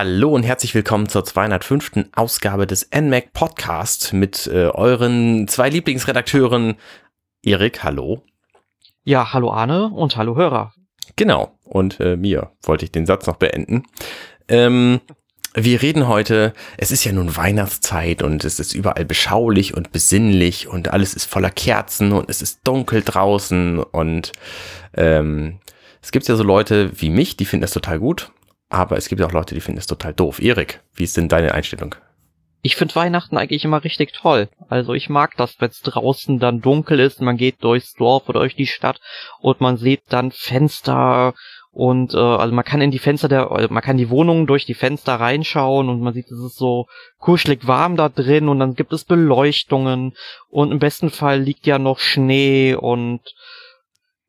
Hallo und herzlich willkommen zur 205. Ausgabe des NMAC Podcast mit äh, euren zwei Lieblingsredakteuren Erik, hallo. Ja, hallo Arne und hallo Hörer. Genau, und äh, mir wollte ich den Satz noch beenden. Ähm, wir reden heute, es ist ja nun Weihnachtszeit und es ist überall beschaulich und besinnlich und alles ist voller Kerzen und es ist dunkel draußen und ähm, es gibt ja so Leute wie mich, die finden das total gut aber es gibt auch Leute, die finden es total doof. Erik, wie ist denn deine Einstellung? Ich finde Weihnachten eigentlich immer richtig toll. Also ich mag das, wenn es draußen dann dunkel ist, man geht durchs Dorf oder durch die Stadt und man sieht dann Fenster und äh, also man kann in die Fenster der, also man kann die Wohnungen durch die Fenster reinschauen und man sieht, es ist so kuschelig warm da drin und dann gibt es Beleuchtungen und im besten Fall liegt ja noch Schnee und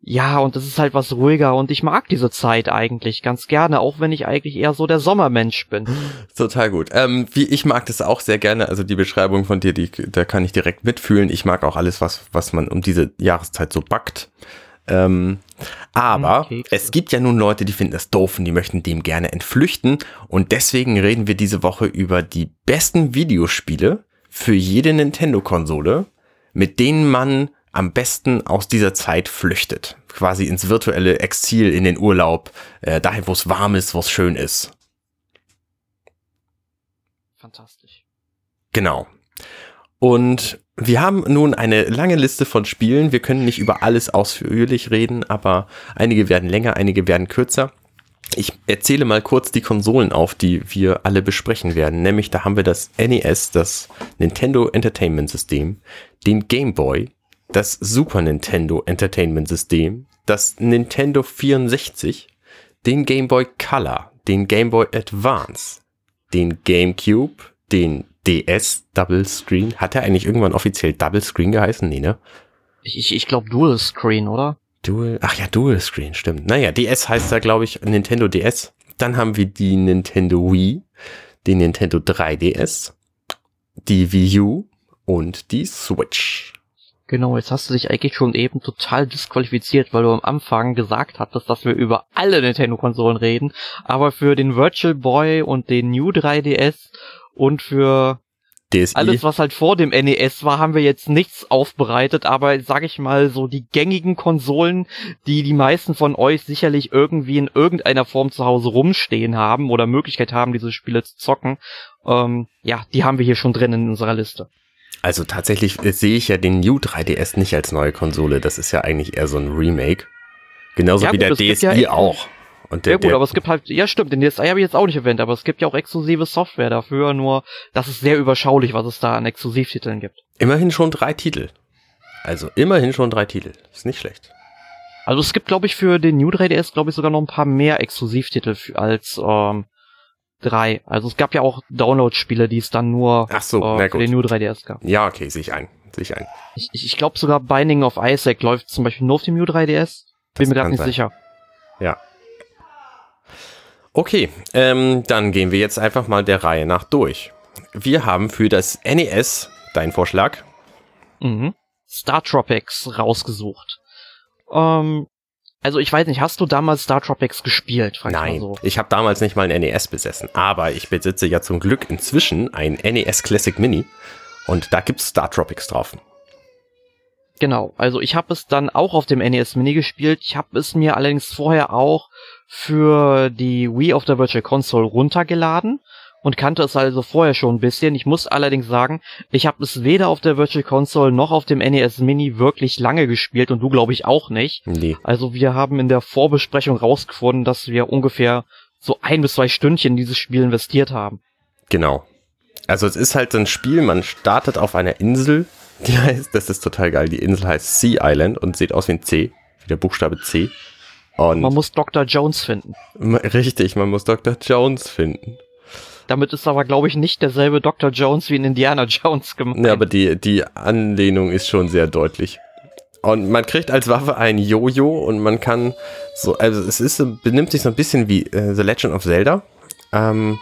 ja, und das ist halt was ruhiger und ich mag diese Zeit eigentlich ganz gerne, auch wenn ich eigentlich eher so der Sommermensch bin. Total gut. Ähm, wie ich mag das auch sehr gerne, also die Beschreibung von dir, die, da kann ich direkt mitfühlen. Ich mag auch alles, was, was man um diese Jahreszeit so backt. Ähm, aber okay, es gibt ja nun Leute, die finden das doof und die möchten dem gerne entflüchten. Und deswegen reden wir diese Woche über die besten Videospiele für jede Nintendo-Konsole, mit denen man am besten aus dieser Zeit flüchtet. Quasi ins virtuelle Exil, in den Urlaub, äh, dahin, wo es warm ist, wo es schön ist. Fantastisch. Genau. Und wir haben nun eine lange Liste von Spielen. Wir können nicht über alles ausführlich reden, aber einige werden länger, einige werden kürzer. Ich erzähle mal kurz die Konsolen auf, die wir alle besprechen werden. Nämlich da haben wir das NES, das Nintendo Entertainment System, den Game Boy, das Super Nintendo Entertainment System, das Nintendo 64, den Game Boy Color, den Game Boy Advance, den GameCube, den DS Double Screen. Hat er eigentlich irgendwann offiziell Double Screen geheißen? Nee, ne? Ich, ich glaube Dual Screen, oder? Dual, ach ja, Dual Screen, stimmt. Naja, DS heißt da, glaube ich, Nintendo DS. Dann haben wir die Nintendo Wii, den Nintendo 3DS, die Wii U und die Switch. Genau, jetzt hast du dich eigentlich schon eben total disqualifiziert, weil du am Anfang gesagt hattest, dass wir über alle Nintendo-Konsolen reden, aber für den Virtual Boy und den New 3DS und für DSi. alles, was halt vor dem NES war, haben wir jetzt nichts aufbereitet, aber sag ich mal, so die gängigen Konsolen, die die meisten von euch sicherlich irgendwie in irgendeiner Form zu Hause rumstehen haben oder Möglichkeit haben, diese Spiele zu zocken, ähm, ja, die haben wir hier schon drin in unserer Liste. Also tatsächlich äh, sehe ich ja den New 3DS nicht als neue Konsole. Das ist ja eigentlich eher so ein Remake. Genauso ja, wie gut, der DSi ja auch. Und der, ja gut, der, aber es gibt halt, ja stimmt, den DSi habe ich jetzt auch nicht erwähnt, aber es gibt ja auch exklusive Software dafür, nur das ist sehr überschaulich, was es da an Exklusivtiteln gibt. Immerhin schon drei Titel. Also immerhin schon drei Titel. Ist nicht schlecht. Also es gibt, glaube ich, für den New 3DS, glaube ich, sogar noch ein paar mehr Exklusivtitel als ähm, 3. Also es gab ja auch Download-Spiele, die es dann nur Ach so, äh, für den New 3DS gab. Ja, okay, sehe ich ein. Sehe ich ein. Ich, ich, ich glaube sogar Binding of Isaac läuft zum Beispiel nur auf dem New 3DS. Bin das mir gerade nicht sein. sicher. Ja. Okay, ähm, dann gehen wir jetzt einfach mal der Reihe nach durch. Wir haben für das NES deinen Vorschlag. Mhm. Star Tropics rausgesucht. Ähm, also ich weiß nicht, hast du damals Star Tropics gespielt? Nein, so. ich habe damals nicht mal ein NES besessen, aber ich besitze ja zum Glück inzwischen ein NES Classic Mini und da gibt's Star Tropics drauf. Genau, also ich habe es dann auch auf dem NES Mini gespielt. Ich habe es mir allerdings vorher auch für die Wii of the Virtual Console runtergeladen und kannte es also vorher schon ein bisschen. Ich muss allerdings sagen, ich habe es weder auf der Virtual Console noch auf dem NES Mini wirklich lange gespielt und du glaube ich auch nicht. Nee. Also wir haben in der Vorbesprechung rausgefunden, dass wir ungefähr so ein bis zwei Stündchen in dieses Spiel investiert haben. Genau. Also es ist halt so ein Spiel, man startet auf einer Insel, die heißt, das ist total geil, die Insel heißt Sea Island und sieht aus wie ein C, wie der Buchstabe C. Und man muss Dr. Jones finden. Richtig, man muss Dr. Jones finden. Damit ist aber, glaube ich, nicht derselbe Dr. Jones wie in Indiana Jones gemacht. Ja, aber die, die Anlehnung ist schon sehr deutlich. Und man kriegt als Waffe ein Jojo und man kann so, also es ist, benimmt sich so ein bisschen wie äh, The Legend of Zelda. Ähm,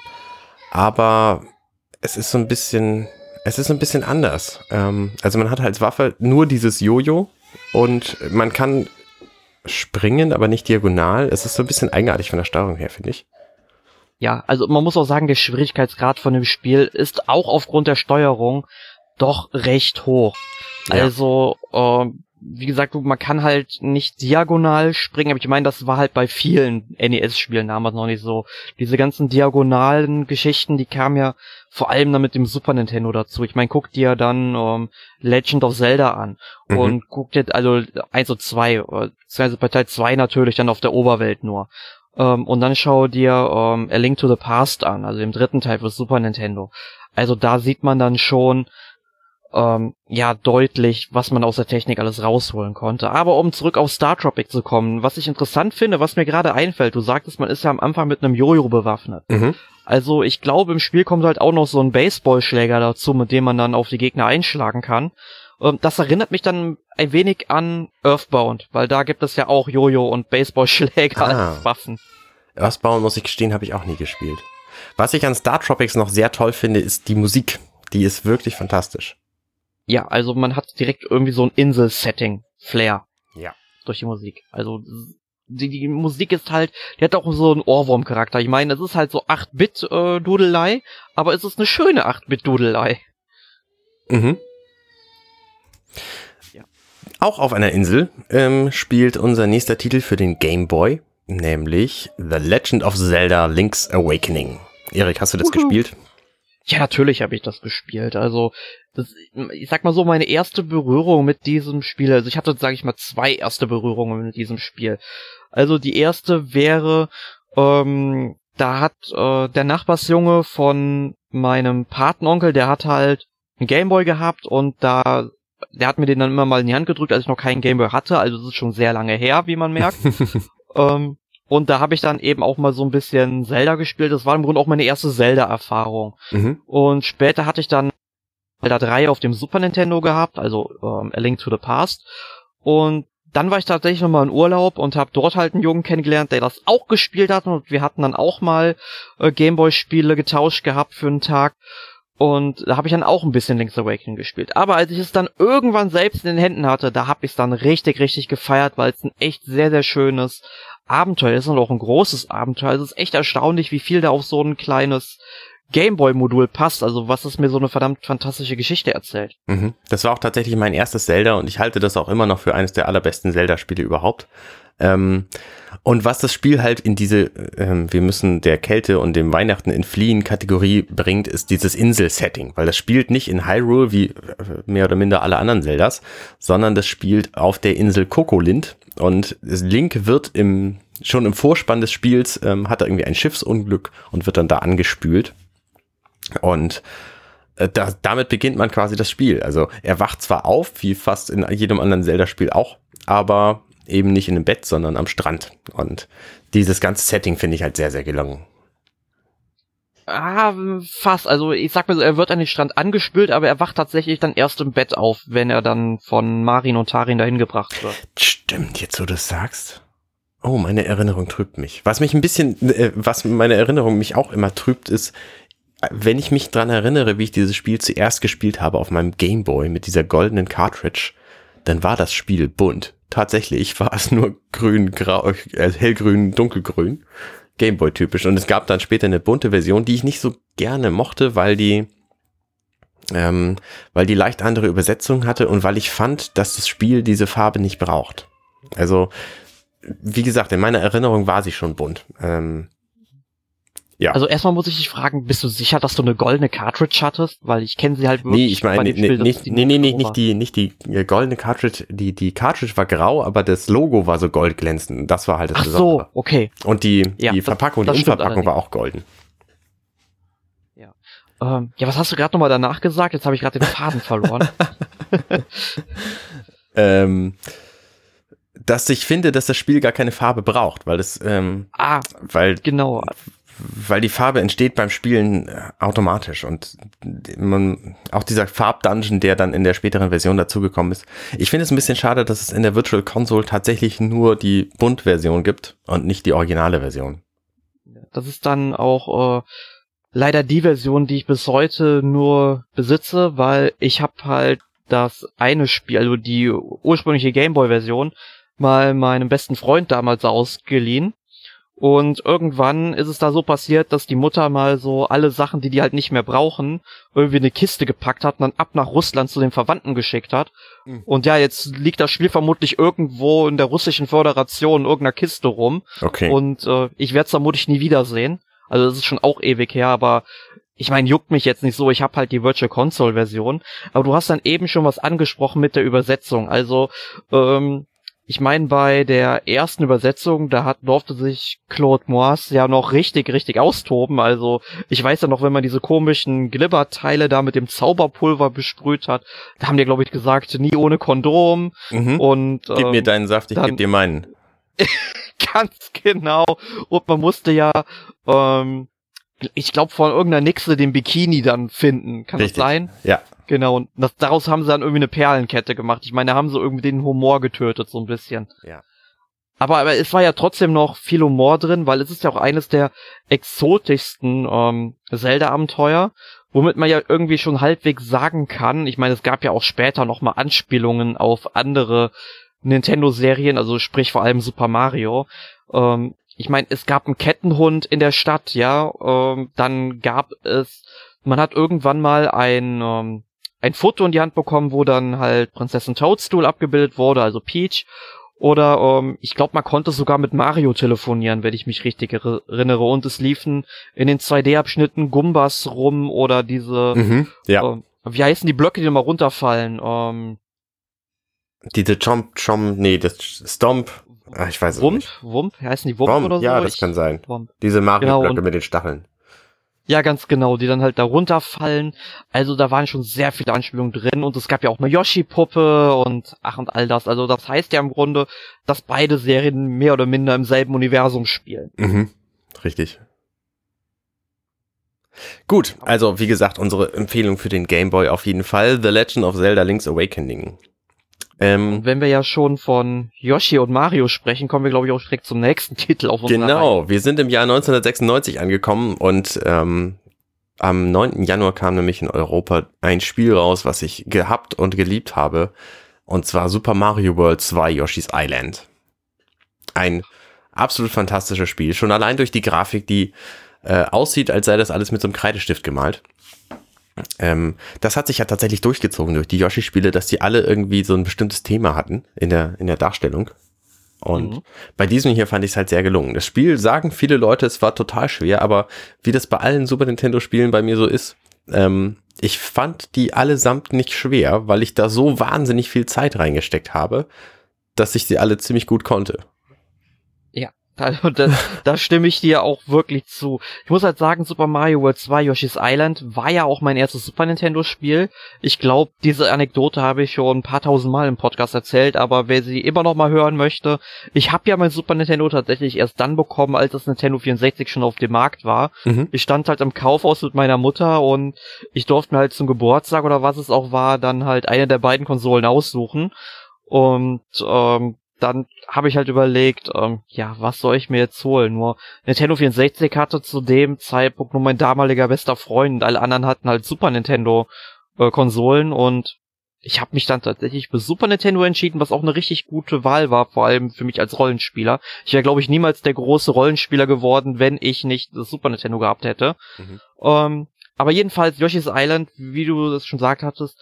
aber es ist so ein bisschen, es ist ein bisschen anders. Ähm, also man hat als Waffe nur dieses Jojo und man kann springen, aber nicht diagonal. Es ist so ein bisschen eigenartig von der Steuerung her, finde ich. Ja, also man muss auch sagen, der Schwierigkeitsgrad von dem Spiel ist auch aufgrund der Steuerung doch recht hoch. Ja. Also, äh, wie gesagt, man kann halt nicht diagonal springen, aber ich meine, das war halt bei vielen NES-Spielen damals noch nicht so. Diese ganzen diagonalen Geschichten, die kamen ja vor allem dann mit dem Super Nintendo dazu. Ich meine, guck dir dann ähm, Legend of Zelda an mhm. und guck dir, also eins und zwei, beziehungsweise bei Teil zwei natürlich dann auf der Oberwelt nur. Ähm, und dann schau dir ähm, A Link to the Past an, also im dritten Teil für Super Nintendo. Also da sieht man dann schon, ähm, ja deutlich, was man aus der Technik alles rausholen konnte. Aber um zurück auf Star Tropic zu kommen, was ich interessant finde, was mir gerade einfällt, du sagtest, man ist ja am Anfang mit einem Jojo bewaffnet. Mhm. Also ich glaube, im Spiel kommt halt auch noch so ein Baseballschläger dazu, mit dem man dann auf die Gegner einschlagen kann. Ähm, das erinnert mich dann ein wenig an Earthbound, weil da gibt es ja auch Jojo und Baseballschläger ah. als Waffen. Earthbound, muss ich gestehen, habe ich auch nie gespielt. Was ich an Star Tropics noch sehr toll finde, ist die Musik. Die ist wirklich fantastisch. Ja, also man hat direkt irgendwie so ein Insel-Setting, Flair. Ja. Durch die Musik. Also die, die Musik ist halt, die hat auch so einen Ohrwurm-Charakter. Ich meine, es ist halt so 8-Bit-Dudelei, äh, aber es ist eine schöne 8-Bit-Dudelei. Mhm. Ja. Auch auf einer Insel ähm, spielt unser nächster Titel für den Game Boy, nämlich The Legend of Zelda Link's Awakening. Erik, hast du das Uhu. gespielt? Ja, natürlich habe ich das gespielt. Also, das, ich sag mal so, meine erste Berührung mit diesem Spiel, also ich hatte, sage ich mal, zwei erste Berührungen mit diesem Spiel. Also die erste wäre, ähm, da hat äh, der Nachbarsjunge von meinem Patenonkel, der hat halt einen Gameboy gehabt und da, der hat mir den dann immer mal in die Hand gedrückt, als ich noch keinen Gameboy hatte, also das ist schon sehr lange her, wie man merkt. ähm, und da habe ich dann eben auch mal so ein bisschen Zelda gespielt. Das war im Grunde auch meine erste Zelda-Erfahrung. Mhm. Und später hatte ich dann Zelda 3 auf dem Super Nintendo gehabt, also ähm, A Link to the Past. Und dann war ich tatsächlich nochmal in Urlaub und habe dort halt einen Jungen kennengelernt, der das auch gespielt hat. Und wir hatten dann auch mal äh, Gameboy-Spiele getauscht gehabt für einen Tag. Und da habe ich dann auch ein bisschen Link's Awakening gespielt. Aber als ich es dann irgendwann selbst in den Händen hatte, da habe ich es dann richtig, richtig gefeiert, weil es ein echt sehr, sehr schönes Abenteuer ist und auch ein großes Abenteuer. Es ist echt erstaunlich, wie viel da auf so ein kleines Gameboy-Modul passt, also was es mir so eine verdammt fantastische Geschichte erzählt. Mhm. Das war auch tatsächlich mein erstes Zelda und ich halte das auch immer noch für eines der allerbesten Zelda-Spiele überhaupt. Ähm, und was das Spiel halt in diese, ähm, wir müssen der Kälte und dem Weihnachten entfliehen Kategorie bringt, ist dieses Insel-Setting, weil das spielt nicht in Hyrule wie äh, mehr oder minder alle anderen Zeldas, sondern das spielt auf der Insel Kokolind und Link wird im, schon im Vorspann des Spiels, ähm, hat er irgendwie ein Schiffsunglück und wird dann da angespült. Und äh, da, damit beginnt man quasi das Spiel. Also er wacht zwar auf, wie fast in jedem anderen Zelda-Spiel auch, aber eben nicht in einem Bett, sondern am Strand. Und dieses ganze Setting finde ich halt sehr, sehr gelungen. Ah, fast. Also ich sag mal so, er wird an den Strand angespült, aber er wacht tatsächlich dann erst im Bett auf, wenn er dann von Marin und Tarin dahin gebracht wird. Stimmt, jetzt wo du es sagst. Oh, meine Erinnerung trübt mich. Was mich ein bisschen, äh, was meine Erinnerung mich auch immer trübt, ist, wenn ich mich dran erinnere, wie ich dieses Spiel zuerst gespielt habe auf meinem Gameboy mit dieser goldenen Cartridge, dann war das Spiel bunt. Tatsächlich war es nur grün, grau, äh, hellgrün, dunkelgrün. Gameboy typisch. Und es gab dann später eine bunte Version, die ich nicht so gerne mochte, weil die, ähm, weil die leicht andere Übersetzung hatte und weil ich fand, dass das Spiel diese Farbe nicht braucht. Also, wie gesagt, in meiner Erinnerung war sie schon bunt. Ähm, ja. Also erstmal muss ich dich fragen, bist du sicher, dass du eine goldene Cartridge hattest? Weil ich kenne sie halt wirklich. Nee, ich meine, nee, Spiel, nicht, nee, nee, nee, nicht die, nicht die äh, goldene Cartridge, die, die Cartridge war grau, aber das Logo war so goldglänzend. Das war halt das Ach Besondere. so, okay. Und die, ja, die Verpackung, das, das die Umverpackung war auch golden. Ja. Ähm, ja, was hast du gerade nochmal danach gesagt? Jetzt habe ich gerade den Faden verloren. ähm, dass ich finde, dass das Spiel gar keine Farbe braucht, weil das, ähm, ah, weil, genau, weil die Farbe entsteht beim Spielen äh, automatisch und man, auch dieser Farbdungeon, der dann in der späteren Version dazugekommen ist. Ich finde es ein bisschen schade, dass es in der Virtual Console tatsächlich nur die Bunt-Version gibt und nicht die originale Version. Das ist dann auch äh, leider die Version, die ich bis heute nur besitze, weil ich habe halt das eine Spiel, also die ursprüngliche Gameboy-Version, mal meinem besten Freund damals ausgeliehen Und irgendwann ist es da so passiert, dass die Mutter mal so alle Sachen, die die halt nicht mehr brauchen, irgendwie eine Kiste gepackt hat und dann ab nach Russland zu den Verwandten geschickt hat. Mhm. Und ja, jetzt liegt das Spiel vermutlich irgendwo in der russischen Föderation in irgendeiner Kiste rum. Okay. Und äh, ich werde es vermutlich nie wiedersehen. Also das ist schon auch ewig her, aber ich meine, juckt mich jetzt nicht so, ich habe halt die Virtual Console Version, aber du hast dann eben schon was angesprochen mit der Übersetzung. Also ähm, ich meine, bei der ersten Übersetzung, da hat, durfte sich Claude Moise ja noch richtig, richtig austoben. Also ich weiß ja noch, wenn man diese komischen Glibberteile da mit dem Zauberpulver besprüht hat, da haben die, glaube ich, gesagt, nie ohne Kondom. Mhm. Und, Gib ähm, mir deinen Saft, ich geb dir meinen. ganz genau. Und man musste ja, ähm, ich glaube, von irgendeiner Nixe den Bikini dann finden. Kann Richtig. das sein? Ja. Genau, und das, daraus haben sie dann irgendwie eine Perlenkette gemacht. Ich meine, da haben sie irgendwie den Humor getötet, so ein bisschen. Ja. Aber, aber es war ja trotzdem noch viel Humor drin, weil es ist ja auch eines der exotischsten ähm, Zelda-Abenteuer, womit man ja irgendwie schon halbwegs sagen kann. Ich meine, es gab ja auch später nochmal Anspielungen auf andere Nintendo-Serien, also sprich vor allem Super Mario. Ähm, ich meine, es gab einen Kettenhund in der Stadt, ja. Ähm, dann gab es, man hat irgendwann mal ein ähm, ein Foto in die Hand bekommen, wo dann halt Prinzessin Toadstool abgebildet wurde, also Peach. Oder ähm, ich glaube, man konnte sogar mit Mario telefonieren, wenn ich mich richtig erinnere. Und es liefen in den 2D-Abschnitten Gumbas rum oder diese, mhm, ja. äh, wie heißen die Blöcke, die immer runterfallen? Ähm, diese Chomp, Chomp, nee, das Stomp, ach, ich weiß es Wump, nicht. Wump, heißen die Wump, Wump oder so? Ja, das ich, kann sein. Wump. Diese Mario-Blöcke genau, mit den Stacheln. Ja, ganz genau, die dann halt da runterfallen. Also da waren schon sehr viele Anspielungen drin und es gab ja auch eine Yoshi-Puppe und ach und all das. Also das heißt ja im Grunde, dass beide Serien mehr oder minder im selben Universum spielen. Mhm, richtig. Gut, also wie gesagt, unsere Empfehlung für den Game Boy auf jeden Fall The Legend of Zelda Link's Awakening. Ähm, wenn wir ja schon von Yoshi und Mario sprechen, kommen wir, glaube ich, auch direkt zum nächsten Titel auf unserer Genau, Reihe. wir sind im Jahr 1996 angekommen und ähm, am 9. Januar kam nämlich in Europa ein Spiel raus, was ich gehabt und geliebt habe. Und zwar Super Mario World 2 Yoshi's Island. Ein absolut fantastisches Spiel. Schon allein durch die Grafik, die äh, aussieht, als sei das alles mit so einem Kreidestift gemalt. Ähm, das hat sich ja tatsächlich durchgezogen durch die Yoshi-Spiele, dass die alle irgendwie so ein bestimmtes Thema hatten in der, in der Darstellung. Und mhm. bei diesem hier fand ich es halt sehr gelungen. Das Spiel sagen viele Leute, es war total schwer, aber wie das bei allen Super Nintendo-Spielen bei mir so ist, ähm, ich fand die allesamt nicht schwer, weil ich da so wahnsinnig viel Zeit reingesteckt habe, dass ich sie alle ziemlich gut konnte. Also da, da stimme ich dir auch wirklich zu. Ich muss halt sagen, Super Mario World 2 Yoshi's Island war ja auch mein erstes Super Nintendo Spiel. Ich glaube, diese Anekdote habe ich schon ein paar tausend Mal im Podcast erzählt, aber wer sie immer noch mal hören möchte, ich habe ja mein Super Nintendo tatsächlich erst dann bekommen, als das Nintendo 64 schon auf dem Markt war. Mhm. Ich stand halt im Kaufhaus mit meiner Mutter und ich durfte mir halt zum Geburtstag oder was es auch war, dann halt eine der beiden Konsolen aussuchen. Und ähm, dann habe ich halt überlegt, ähm, ja, was soll ich mir jetzt holen? Nur Nintendo 64 hatte zu dem Zeitpunkt nur mein damaliger bester Freund und alle anderen hatten halt Super Nintendo äh, Konsolen und ich habe mich dann tatsächlich für Super Nintendo entschieden, was auch eine richtig gute Wahl war, vor allem für mich als Rollenspieler. Ich wäre, glaube ich, niemals der große Rollenspieler geworden, wenn ich nicht das Super Nintendo gehabt hätte. Mhm. Ähm, aber jedenfalls, Yoshi's Island, wie du das schon gesagt hattest,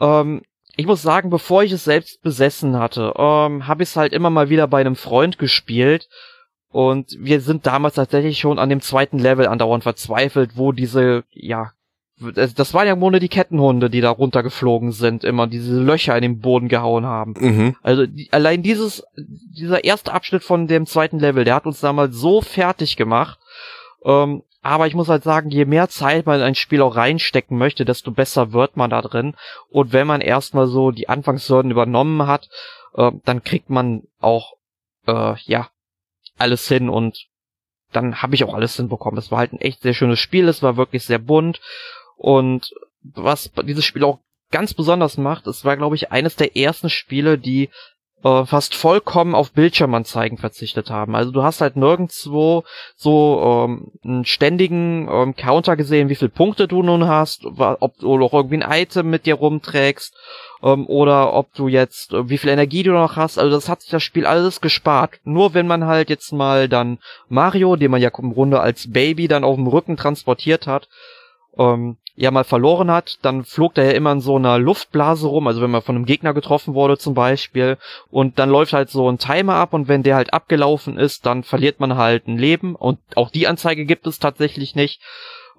ähm, ich muss sagen, bevor ich es selbst besessen hatte, ähm, habe ich es halt immer mal wieder bei einem Freund gespielt. Und wir sind damals tatsächlich schon an dem zweiten Level andauernd verzweifelt, wo diese, ja, das waren ja im Grunde die Kettenhunde, die da runtergeflogen sind, immer diese Löcher in den Boden gehauen haben. Mhm. Also die, allein dieses, dieser erste Abschnitt von dem zweiten Level, der hat uns damals so fertig gemacht. Ähm, aber ich muss halt sagen, je mehr Zeit man in ein Spiel auch reinstecken möchte, desto besser wird man da drin. Und wenn man erstmal so die Anfangshürden übernommen hat, äh, dann kriegt man auch, äh, ja, alles hin und dann habe ich auch alles hinbekommen. Es war halt ein echt sehr schönes Spiel, es war wirklich sehr bunt und was dieses Spiel auch ganz besonders macht, es war glaube ich eines der ersten Spiele, die äh, fast vollkommen auf Bildschirmanzeigen verzichtet haben. Also du hast halt nirgendwo so ähm, einen ständigen ähm, Counter gesehen, wie viele Punkte du nun hast, ob du noch irgendwie ein Item mit dir rumträgst ähm, oder ob du jetzt, äh, wie viel Energie du noch hast. Also das hat sich das Spiel alles gespart. Nur wenn man halt jetzt mal dann Mario, den man ja im Grunde als Baby dann auf dem Rücken transportiert hat, ähm, ja mal verloren hat, dann flog der ja immer in so einer Luftblase rum, also wenn man von einem Gegner getroffen wurde zum Beispiel, und dann läuft halt so ein Timer ab und wenn der halt abgelaufen ist, dann verliert man halt ein Leben und auch die Anzeige gibt es tatsächlich nicht.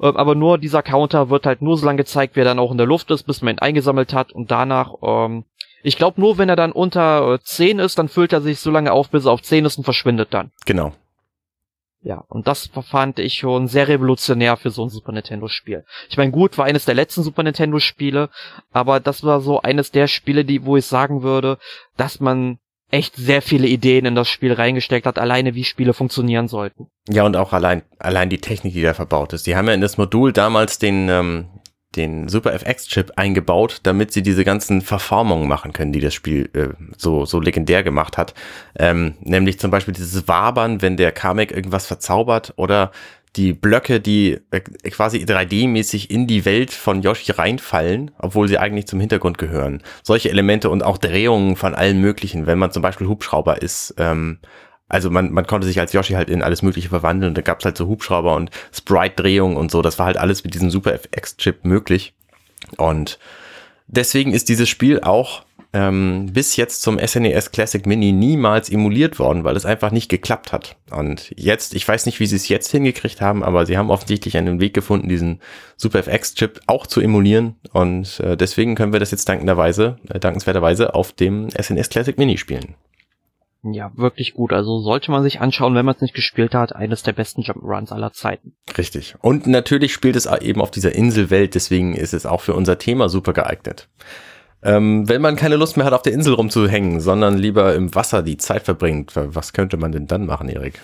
Ähm, aber nur dieser Counter wird halt nur so lange gezeigt, wie er dann auch in der Luft ist, bis man ihn eingesammelt hat und danach, ähm, ich glaube nur, wenn er dann unter äh, 10 ist, dann füllt er sich so lange auf, bis er auf 10 ist und verschwindet dann. Genau. Ja, und das fand ich schon sehr revolutionär für so ein Super Nintendo-Spiel. Ich meine, gut, war eines der letzten Super Nintendo-Spiele, aber das war so eines der Spiele, die, wo ich sagen würde, dass man echt sehr viele Ideen in das Spiel reingesteckt hat, alleine wie Spiele funktionieren sollten. Ja, und auch allein, allein die Technik, die da verbaut ist. Die haben ja in das Modul damals den, ähm, den Super FX-Chip eingebaut, damit sie diese ganzen Verformungen machen können, die das Spiel äh, so, so legendär gemacht hat. Ähm, nämlich zum Beispiel dieses Wabern, wenn der Kamek irgendwas verzaubert oder die Blöcke, die äh, quasi 3D-mäßig in die Welt von Yoshi reinfallen, obwohl sie eigentlich zum Hintergrund gehören. Solche Elemente und auch Drehungen von allen möglichen, wenn man zum Beispiel Hubschrauber ist, ähm, also man, man konnte sich als Yoshi halt in alles Mögliche verwandeln und da gab's halt so Hubschrauber und Sprite-Drehungen und so. Das war halt alles mit diesem Super FX-Chip möglich. Und deswegen ist dieses Spiel auch ähm, bis jetzt zum SNES e Classic Mini niemals emuliert worden, weil es einfach nicht geklappt hat. Und jetzt, ich weiß nicht, wie sie es jetzt hingekriegt haben, aber sie haben offensichtlich einen Weg gefunden, diesen Super FX-Chip auch zu emulieren. Und äh, deswegen können wir das jetzt dankenderweise, äh, dankenswerterweise auf dem SNES e Classic Mini spielen. Ja, wirklich gut. Also sollte man sich anschauen, wenn man es nicht gespielt hat. Eines der besten Jump'n'Runs aller Zeiten. Richtig. Und natürlich spielt es eben auf dieser Inselwelt, deswegen ist es auch für unser Thema super geeignet. Ähm, wenn man keine Lust mehr hat, auf der Insel rumzuhängen, sondern lieber im Wasser die Zeit verbringt, was könnte man denn dann machen, Erik?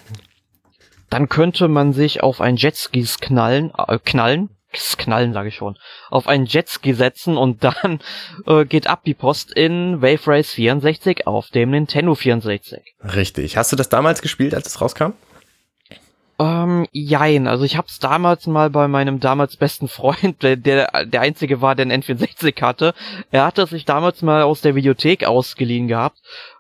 Dann könnte man sich auf ein Jetskis knallen, äh, knallen, knallen sage ich schon, auf einen Jetski setzen und dann äh, geht ab die Post in Wave Race 64 auf dem Nintendo 64. Richtig. Hast du das damals gespielt, als es rauskam? Ähm, jein. Also ich hab's damals mal bei meinem damals besten Freund, der, der der einzige war, der einen N64 hatte. Er hatte sich damals mal aus der Videothek ausgeliehen gehabt.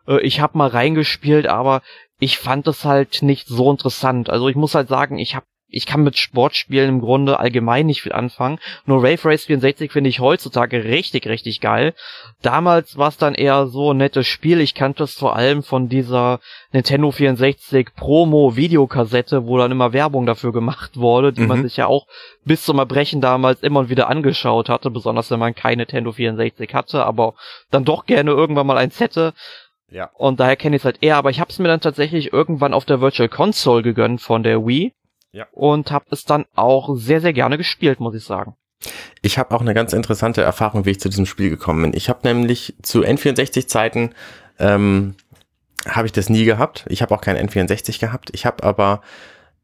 Äh, ich hab mal reingespielt, aber ich fand es halt nicht so interessant. Also ich muss halt sagen, ich hab ich kann mit Sportspielen im Grunde allgemein nicht viel anfangen. Nur Rave Race 64 finde ich heutzutage richtig, richtig geil. Damals war es dann eher so ein nettes Spiel. Ich kannte es vor allem von dieser Nintendo 64 Promo-Videokassette, wo dann immer Werbung dafür gemacht wurde, die mhm. man sich ja auch bis zum Erbrechen damals immer und wieder angeschaut hatte, besonders wenn man kein Nintendo 64 hatte, aber dann doch gerne irgendwann mal eins hätte. Ja. Und daher kenne ich es halt eher, aber ich habe es mir dann tatsächlich irgendwann auf der Virtual Console gegönnt von der Wii. Ja. Und habe es dann auch sehr, sehr gerne gespielt, muss ich sagen. Ich habe auch eine ganz interessante Erfahrung, wie ich zu diesem Spiel gekommen bin. Ich habe nämlich zu N64-Zeiten ähm, habe ich das nie gehabt. Ich habe auch kein N64 gehabt. Ich habe aber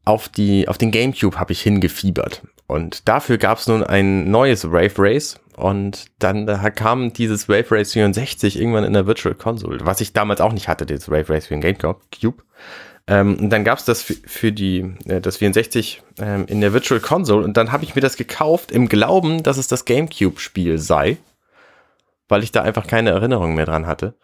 auf die auf den GameCube habe ich hingefiebert und dafür gab es nun ein neues Rave Race und dann da kam dieses Wave Race 64 irgendwann in der Virtual Console, was ich damals auch nicht hatte, dieses Wave Race für den GameCube. Ähm, und dann gab es das für, für die äh, das 64 ähm, in der Virtual Console und dann habe ich mir das gekauft im Glauben, dass es das GameCube-Spiel sei, weil ich da einfach keine Erinnerung mehr dran hatte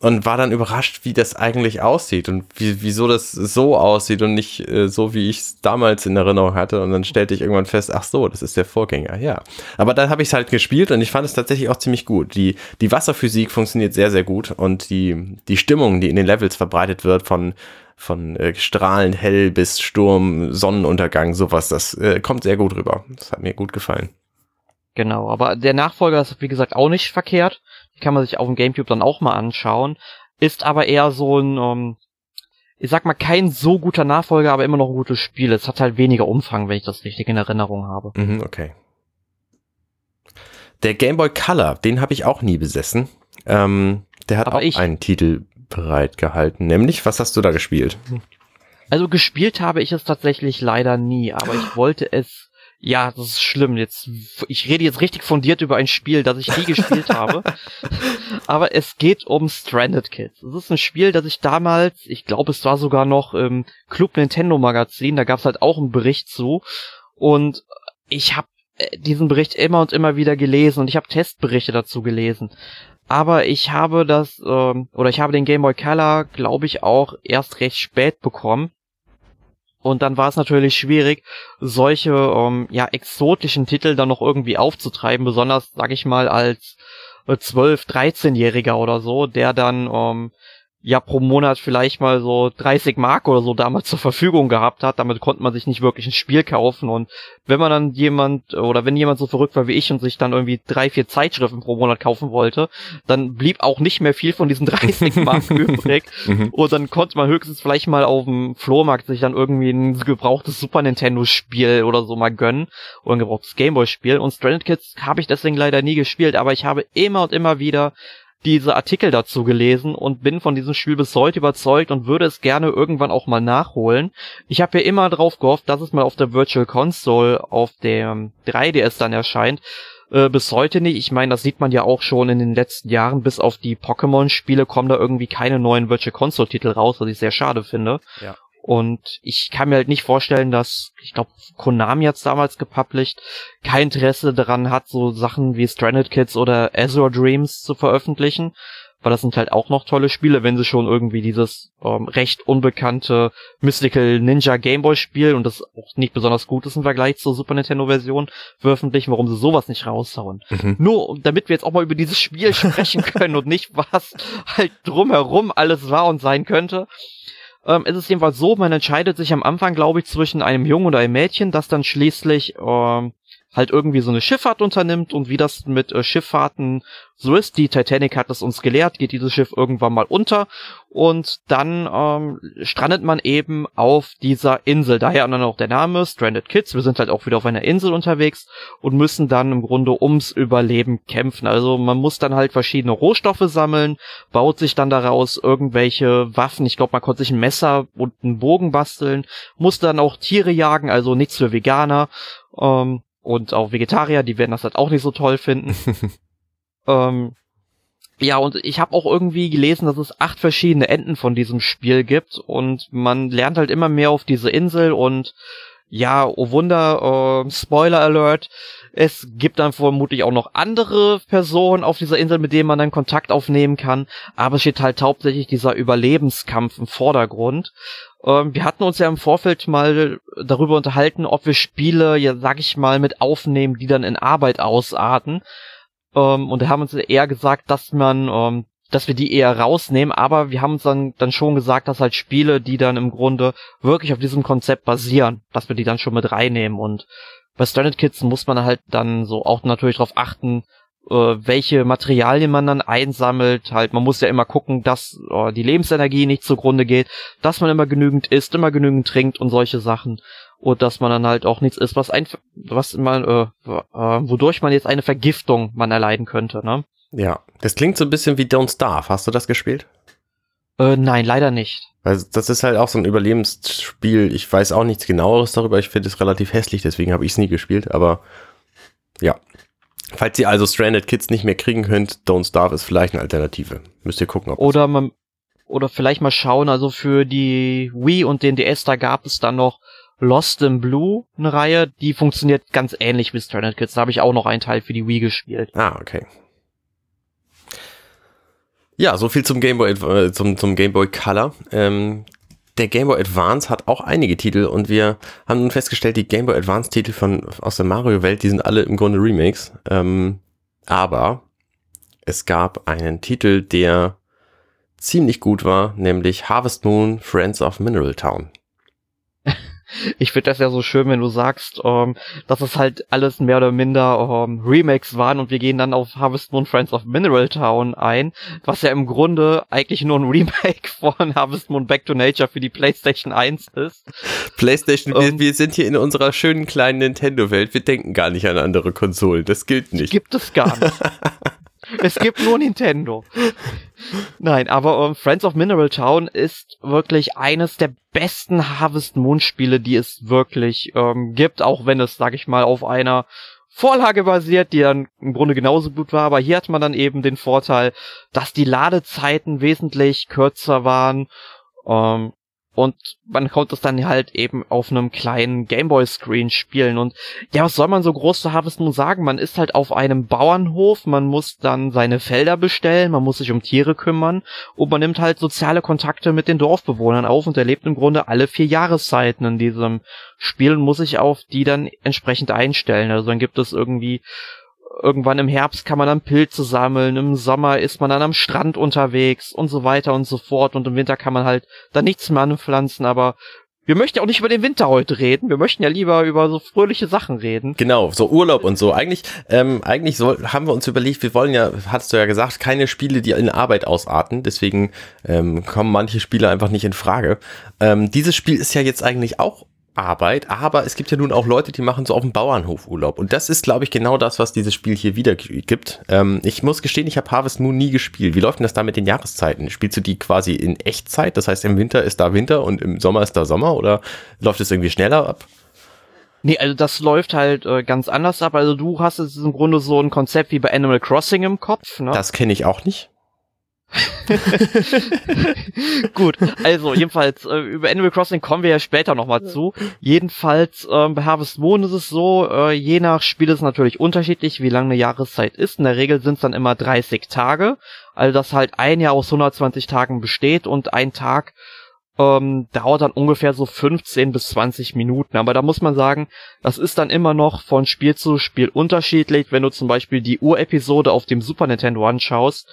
und war dann überrascht, wie das eigentlich aussieht und wie, wieso das so aussieht und nicht äh, so, wie ich es damals in Erinnerung hatte. Und dann stellte ich irgendwann fest, ach so, das ist der Vorgänger, ja. Aber dann habe ich es halt gespielt und ich fand es tatsächlich auch ziemlich gut. Die, die Wasserphysik funktioniert sehr, sehr gut und die, die Stimmung, die in den Levels verbreitet wird von von äh, Strahlen hell bis Sturm, Sonnenuntergang, sowas, das äh, kommt sehr gut rüber. Das hat mir gut gefallen. Genau, aber der Nachfolger ist wie gesagt auch nicht verkehrt. Die kann man sich auf dem Gamecube dann auch mal anschauen. Ist aber eher so ein, ähm, ich sag mal, kein so guter Nachfolger, aber immer noch ein gutes Spiel. Es hat halt weniger Umfang, wenn ich das richtig in Erinnerung habe. Mhm, okay. Der Game Boy Color, den habe ich auch nie besessen. Ähm, der hat aber auch ich, einen Titel bereitgehalten. Nämlich, was hast du da gespielt? Also gespielt habe ich es tatsächlich leider nie, aber ich wollte es Ja, das ist schlimm. Jetzt, ich rede jetzt richtig fundiert über ein Spiel, das ich nie gespielt habe. Aber es geht um Stranded Kids. Es ist ein Spiel, das ich damals, ich glaube, es war sogar noch im Club Nintendo Magazin, da gab es halt auch einen Bericht zu. Und ich habe diesen Bericht immer und immer wieder gelesen und ich habe Testberichte dazu gelesen. Aber ich habe das, ähm, oder ich habe den Game Boy Color, glaube ich, auch erst recht spät bekommen. Und dann war es natürlich schwierig, solche ähm, ja exotischen Titel dann noch irgendwie aufzutreiben, besonders, sag ich mal, als äh, 12-, 13-Jähriger oder so, der dann ähm, ja pro Monat vielleicht mal so 30 Mark oder so damals zur Verfügung gehabt hat. Damit konnte man sich nicht wirklich ein Spiel kaufen. Und wenn man dann jemand oder wenn jemand so verrückt war wie ich und sich dann irgendwie drei, vier Zeitschriften pro Monat kaufen wollte, dann blieb auch nicht mehr viel von diesen 30 Mark übrig. Mhm. Und dann konnte man höchstens vielleicht mal auf dem Flohmarkt sich dann irgendwie ein gebrauchtes Super Nintendo Spiel oder so mal gönnen. Oder ein gebrauchtes Gameboy Spiel. Und Stranded Kids habe ich deswegen leider nie gespielt, aber ich habe immer und immer wieder diese Artikel dazu gelesen und bin von diesem Spiel bis heute überzeugt und würde es gerne irgendwann auch mal nachholen. Ich habe ja immer drauf gehofft, dass es mal auf der Virtual Console auf dem 3DS dann erscheint. Äh, bis heute nicht. Ich meine, das sieht man ja auch schon in den letzten Jahren. Bis auf die Pokémon-Spiele kommen da irgendwie keine neuen Virtual Console-Titel raus, was ich sehr schade finde. Ja. Und ich kann mir halt nicht vorstellen, dass, ich glaube, Konami hat's damals gepublished, kein Interesse daran hat, so Sachen wie Stranded Kids oder Azure Dreams zu veröffentlichen. Weil das sind halt auch noch tolle Spiele, wenn sie schon irgendwie dieses ähm, recht unbekannte Mystical Ninja Gameboy Spiel und das auch nicht besonders gut ist im Vergleich zur Super Nintendo Version veröffentlichen, warum sie sowas nicht raushauen. Mhm. Nur damit wir jetzt auch mal über dieses Spiel sprechen können und nicht was halt drumherum alles war und sein könnte ähm, ist es jedenfalls so, man entscheidet sich am Anfang, glaube ich, zwischen einem Jungen oder einem Mädchen, das dann schließlich ähm, halt irgendwie so eine Schifffahrt unternimmt und wie das mit äh, Schifffahrten so ist. Die Titanic hat es uns gelehrt, geht dieses Schiff irgendwann mal unter und dann ähm, strandet man eben auf dieser Insel. Daher dann auch der Name Stranded Kids. Wir sind halt auch wieder auf einer Insel unterwegs und müssen dann im Grunde ums Überleben kämpfen. Also man muss dann halt verschiedene Rohstoffe sammeln, baut sich dann daraus irgendwelche Waffen. Ich glaube, man konnte sich ein Messer und einen Bogen basteln, muss dann auch Tiere jagen, also nichts für Veganer. Ähm, und auch Vegetarier, die werden das halt auch nicht so toll finden. ähm, ja, und ich habe auch irgendwie gelesen, dass es acht verschiedene Enden von diesem Spiel gibt und man lernt halt immer mehr auf diese Insel und ja, oh Wunder, äh, Spoiler Alert, es gibt dann vermutlich auch noch andere Personen auf dieser Insel, mit denen man dann Kontakt aufnehmen kann, aber es steht halt hauptsächlich dieser Überlebenskampf im Vordergrund. Ähm, wir hatten uns ja im Vorfeld mal darüber unterhalten, ob wir Spiele, ja, sag ich mal, mit aufnehmen, die dann in Arbeit ausarten. Ähm, und da haben uns eher gesagt, dass man, ähm, dass wir die eher rausnehmen, aber wir haben uns dann, dann schon gesagt, dass halt Spiele, die dann im Grunde wirklich auf diesem Konzept basieren, dass wir die dann schon mit reinnehmen und bei Stranded Kids muss man halt dann so auch natürlich darauf achten, äh, welche Materialien man dann einsammelt. Halt, man muss ja immer gucken, dass äh, die Lebensenergie nicht zugrunde geht, dass man immer genügend isst, immer genügend trinkt und solche Sachen. Und dass man dann halt auch nichts isst, was ein, was man, äh, äh, wodurch man jetzt eine Vergiftung man erleiden könnte, ne? Ja, das klingt so ein bisschen wie Don't Starve. Hast du das gespielt? Äh, nein, leider nicht. Also das ist halt auch so ein Überlebensspiel. Ich weiß auch nichts genaueres darüber. Ich finde es relativ hässlich, deswegen habe ich es nie gespielt. Aber ja, Falls ihr also Stranded Kids nicht mehr kriegen könnt, Don't Starve ist vielleicht eine Alternative. Müsst ihr gucken, ob Oder man, oder vielleicht mal schauen, also für die Wii und den DS, da gab es dann noch Lost in Blue, eine Reihe, die funktioniert ganz ähnlich wie Stranded Kids. Da habe ich auch noch einen Teil für die Wii gespielt. Ah, okay. Ja, so viel zum Game Boy, äh, zum, zum Game Boy Color. Ähm, der Game Boy Advance hat auch einige Titel und wir haben nun festgestellt, die Game Boy Advance Titel von, aus der Mario-Welt, die sind alle im Grunde Remakes. Ähm, aber es gab einen Titel, der ziemlich gut war, nämlich Harvest Moon Friends of Mineral Town ich finde das ja so schön, wenn du sagst, ähm, dass es halt alles mehr oder minder ähm, Remakes waren und wir gehen dann auf Harvest Moon Friends of Mineral Town ein, was ja im Grunde eigentlich nur ein Remake von Harvest Moon Back to Nature für die PlayStation 1 ist. PlayStation, ähm, wir, wir, sind hier in unserer schönen kleinen Nintendo-Welt, wir denken gar nicht an andere Konsolen, das gilt nicht. Gibt es gar nicht. es gibt nur Nintendo. Nein, aber um, ähm, Friends of Mineral Town ist wirklich eines der besten Harvest Moon Spiele, die es wirklich ähm, gibt, auch wenn es, sag ich mal, auf einer Vorlage basiert, die dann im Grunde genauso gut war, aber hier hat man dann eben den Vorteil, dass die Ladezeiten wesentlich kürzer waren. Ähm, und man konnte es dann halt eben auf einem kleinen Gameboy-Screen spielen. Und ja, was soll man so groß zu Harvest Moon sagen? Man ist halt auf einem Bauernhof, man muss dann seine Felder bestellen, man muss sich um Tiere kümmern und man nimmt halt soziale Kontakte mit den Dorfbewohnern auf und erlebt im Grunde alle vier Jahreszeiten in diesem Spiel und muss sich auf die dann entsprechend einstellen. Also dann gibt es irgendwie irgendwann im Herbst kann man dann Pilze sammeln, im Sommer ist man dann am Strand unterwegs und so weiter und so fort und im Winter kann man halt dann nichts mehr anpflanzen, aber wir möchten ja auch nicht über den Winter heute reden. Wir möchten ja lieber über so fröhliche Sachen reden. Genau, so Urlaub und so. Eigentlich, ähm, eigentlich soll, haben wir uns überlegt, wir wollen ja, hast du ja gesagt, keine Spiele, die in Arbeit ausarten. Deswegen ähm, kommen manche Spiele einfach nicht in Frage. Ähm, dieses Spiel ist ja jetzt eigentlich auch Arbeit, aber es gibt ja nun auch Leute, die machen so auf dem Bauernhof Urlaub. Und das ist, glaube ich, genau das, was dieses Spiel hier wieder gibt. Ähm, ich muss gestehen, ich habe Harvest Moon nie gespielt. Wie läuft denn das da mit den Jahreszeiten? Spielst du die quasi in Echtzeit? Das heißt, im Winter ist da Winter und im Sommer ist da Sommer oder läuft es irgendwie schneller ab? Nee, also das läuft halt äh, ganz anders ab. Also du hast jetzt im Grunde so ein Konzept wie bei Animal Crossing im Kopf. Ne? Das kenne ich auch nicht. Gut, also jedenfalls äh, über Animal Crossing kommen wir ja später nochmal zu. Jedenfalls äh, bei Harvest Moon ist es so, äh, je nach Spiel ist es natürlich unterschiedlich, wie lange eine Jahreszeit ist. In der Regel sind es dann immer 30 Tage, also dass halt ein Jahr aus 120 Tagen besteht und ein Tag ähm, dauert dann ungefähr so 15 bis 20 Minuten. Aber da muss man sagen, das ist dann immer noch von Spiel zu Spiel unterschiedlich. Wenn du zum Beispiel die Urepisode auf dem Super Nintendo anschaust,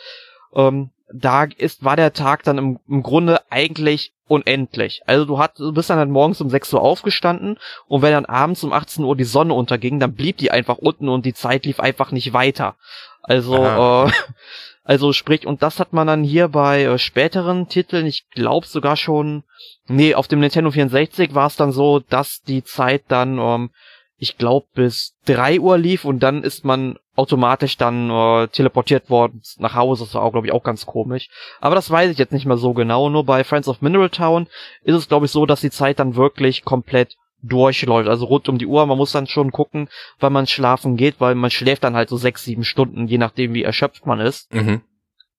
ähm, da ist, war der Tag dann im, im Grunde eigentlich unendlich. Also du, hat, du bist dann halt morgens um 6 Uhr aufgestanden und wenn dann abends um 18 Uhr die Sonne unterging, dann blieb die einfach unten und die Zeit lief einfach nicht weiter. Also, äh, also sprich, und das hat man dann hier bei äh, späteren Titeln, ich glaube sogar schon, nee, auf dem Nintendo 64 war es dann so, dass die Zeit dann, ähm, ich glaube, bis 3 Uhr lief und dann ist man automatisch dann äh, teleportiert worden nach Hause. Das war auch, glaube ich, auch ganz komisch. Aber das weiß ich jetzt nicht mehr so genau. Nur bei Friends of Mineral Town ist es, glaube ich, so, dass die Zeit dann wirklich komplett durchläuft, also rund um die Uhr. Man muss dann schon gucken, wann man schlafen geht, weil man schläft dann halt so sechs, sieben Stunden, je nachdem, wie erschöpft man ist. Mhm.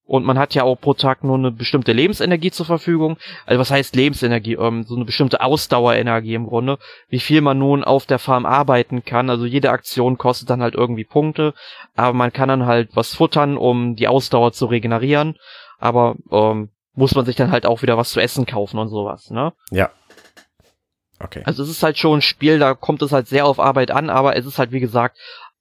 Und man hat ja auch pro Tag nur eine bestimmte Lebensenergie zur Verfügung. Also was heißt Lebensenergie? Ähm, so eine bestimmte Ausdauerenergie im Grunde. Wie viel man nun auf der Farm arbeiten kann. Also jede Aktion kostet dann halt irgendwie Punkte. Aber man kann dann halt was futtern, um die Ausdauer zu regenerieren. Aber ähm, muss man sich dann halt auch wieder was zu essen kaufen und sowas, ne? Ja. Okay. Also es ist halt schon ein Spiel, da kommt es halt sehr auf Arbeit an, aber es ist halt wie gesagt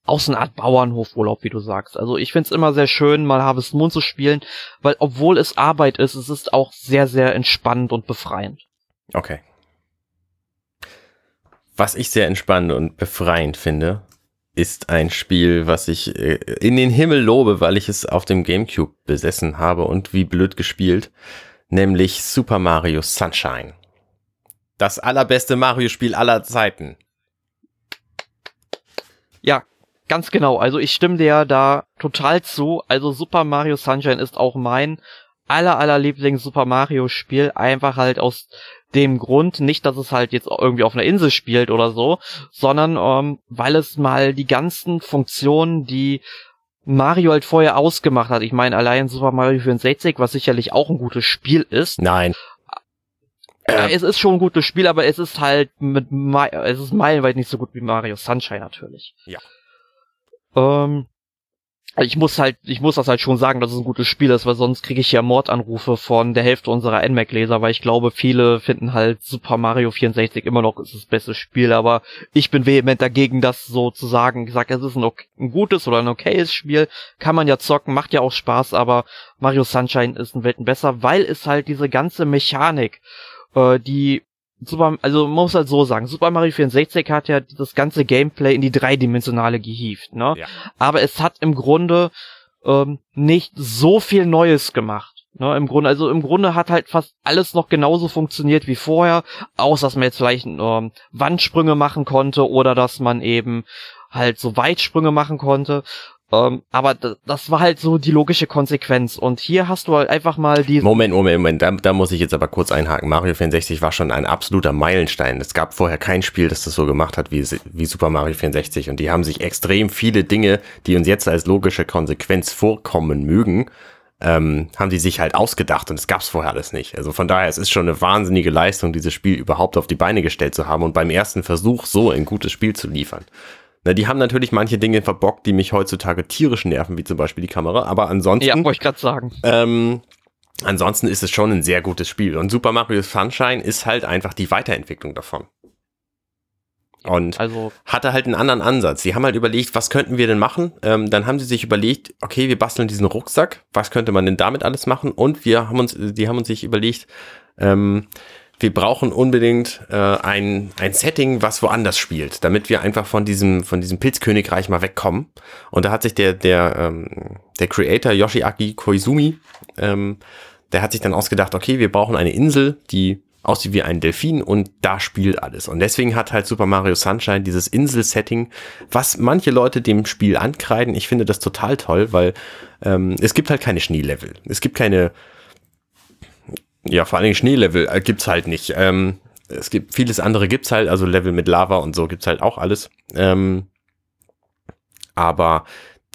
auch so eine Art Bauernhofurlaub, wie du sagst. Also ich find's immer sehr schön, mal Harvest Moon zu spielen, weil obwohl es Arbeit ist, es ist auch sehr, sehr entspannend und befreiend. Okay. Was ich sehr entspannend und befreiend finde, ist ein Spiel, was ich äh, in den Himmel lobe, weil ich es auf dem GameCube besessen habe und wie blöd gespielt, nämlich Super Mario Sunshine. Das allerbeste Mario-Spiel aller Zeiten. Ja, Ganz genau, also ich stimme dir da total zu. Also Super Mario Sunshine ist auch mein aller aller Lieblings Super Mario Spiel, einfach halt aus dem Grund, nicht, dass es halt jetzt irgendwie auf einer Insel spielt oder so, sondern ähm, weil es mal die ganzen Funktionen, die Mario halt vorher ausgemacht hat. Ich meine, allein Super Mario 64, was sicherlich auch ein gutes Spiel ist. Nein. Äh, es ist schon ein gutes Spiel, aber es ist halt mit, es ist meilenweit nicht so gut wie Mario Sunshine natürlich. Ja. Ähm, ich muss halt, ich muss das halt schon sagen, dass es ein gutes Spiel ist, weil sonst kriege ich ja Mordanrufe von der Hälfte unserer NMAC-Leser, weil ich glaube, viele finden halt Super Mario 64 immer noch ist das beste Spiel, aber ich bin vehement dagegen, das so zu sagen. Ich sag, es ist ein, okay, ein gutes oder ein okayes Spiel, kann man ja zocken, macht ja auch Spaß, aber Mario Sunshine ist ein Welten besser, weil es halt diese ganze Mechanik, äh, die Super, also man muss halt so sagen, Super Mario 64 hat ja das ganze Gameplay in die dreidimensionale gehievt, ne? Ja. Aber es hat im Grunde ähm, nicht so viel Neues gemacht. Ne, im Grunde, also im Grunde hat halt fast alles noch genauso funktioniert wie vorher, außer dass man jetzt vielleicht ähm, Wandsprünge machen konnte oder dass man eben halt so Weitsprünge machen konnte. Ähm, aber das war halt so die logische Konsequenz. Und hier hast du halt einfach mal die. Moment, Moment, Moment. Da, da muss ich jetzt aber kurz einhaken. Mario 64 war schon ein absoluter Meilenstein. Es gab vorher kein Spiel, das das so gemacht hat wie, wie Super Mario 64. Und die haben sich extrem viele Dinge, die uns jetzt als logische Konsequenz vorkommen mögen, ähm, haben die sich halt ausgedacht und es gab's vorher alles nicht. Also von daher, es ist schon eine wahnsinnige Leistung, dieses Spiel überhaupt auf die Beine gestellt zu haben und beim ersten Versuch so ein gutes Spiel zu liefern. Na, die haben natürlich manche Dinge verbockt, die mich heutzutage tierisch nerven, wie zum Beispiel die Kamera, aber ansonsten. Ja, wollte ich gerade sagen. Ähm, ansonsten ist es schon ein sehr gutes Spiel. Und Super Mario Sunshine ist halt einfach die Weiterentwicklung davon. Und also, hatte halt einen anderen Ansatz. Sie haben halt überlegt, was könnten wir denn machen? Ähm, dann haben sie sich überlegt, okay, wir basteln diesen Rucksack. Was könnte man denn damit alles machen? Und wir haben uns, die haben uns sich überlegt, ähm, wir brauchen unbedingt äh, ein, ein Setting, was woanders spielt, damit wir einfach von diesem, von diesem Pilzkönigreich mal wegkommen. Und da hat sich der, der, ähm, der Creator Yoshiaki Koizumi, ähm, der hat sich dann ausgedacht, okay, wir brauchen eine Insel, die aussieht wie ein Delfin und da spielt alles. Und deswegen hat halt Super Mario Sunshine dieses Insel-Setting, was manche Leute dem Spiel ankreiden. Ich finde das total toll, weil ähm, es gibt halt keine Schneelevel. Es gibt keine ja, vor allen Dingen Schneelevel äh, gibt's halt nicht. Ähm, es gibt vieles andere gibt's halt, also Level mit Lava und so gibt's halt auch alles. Ähm, aber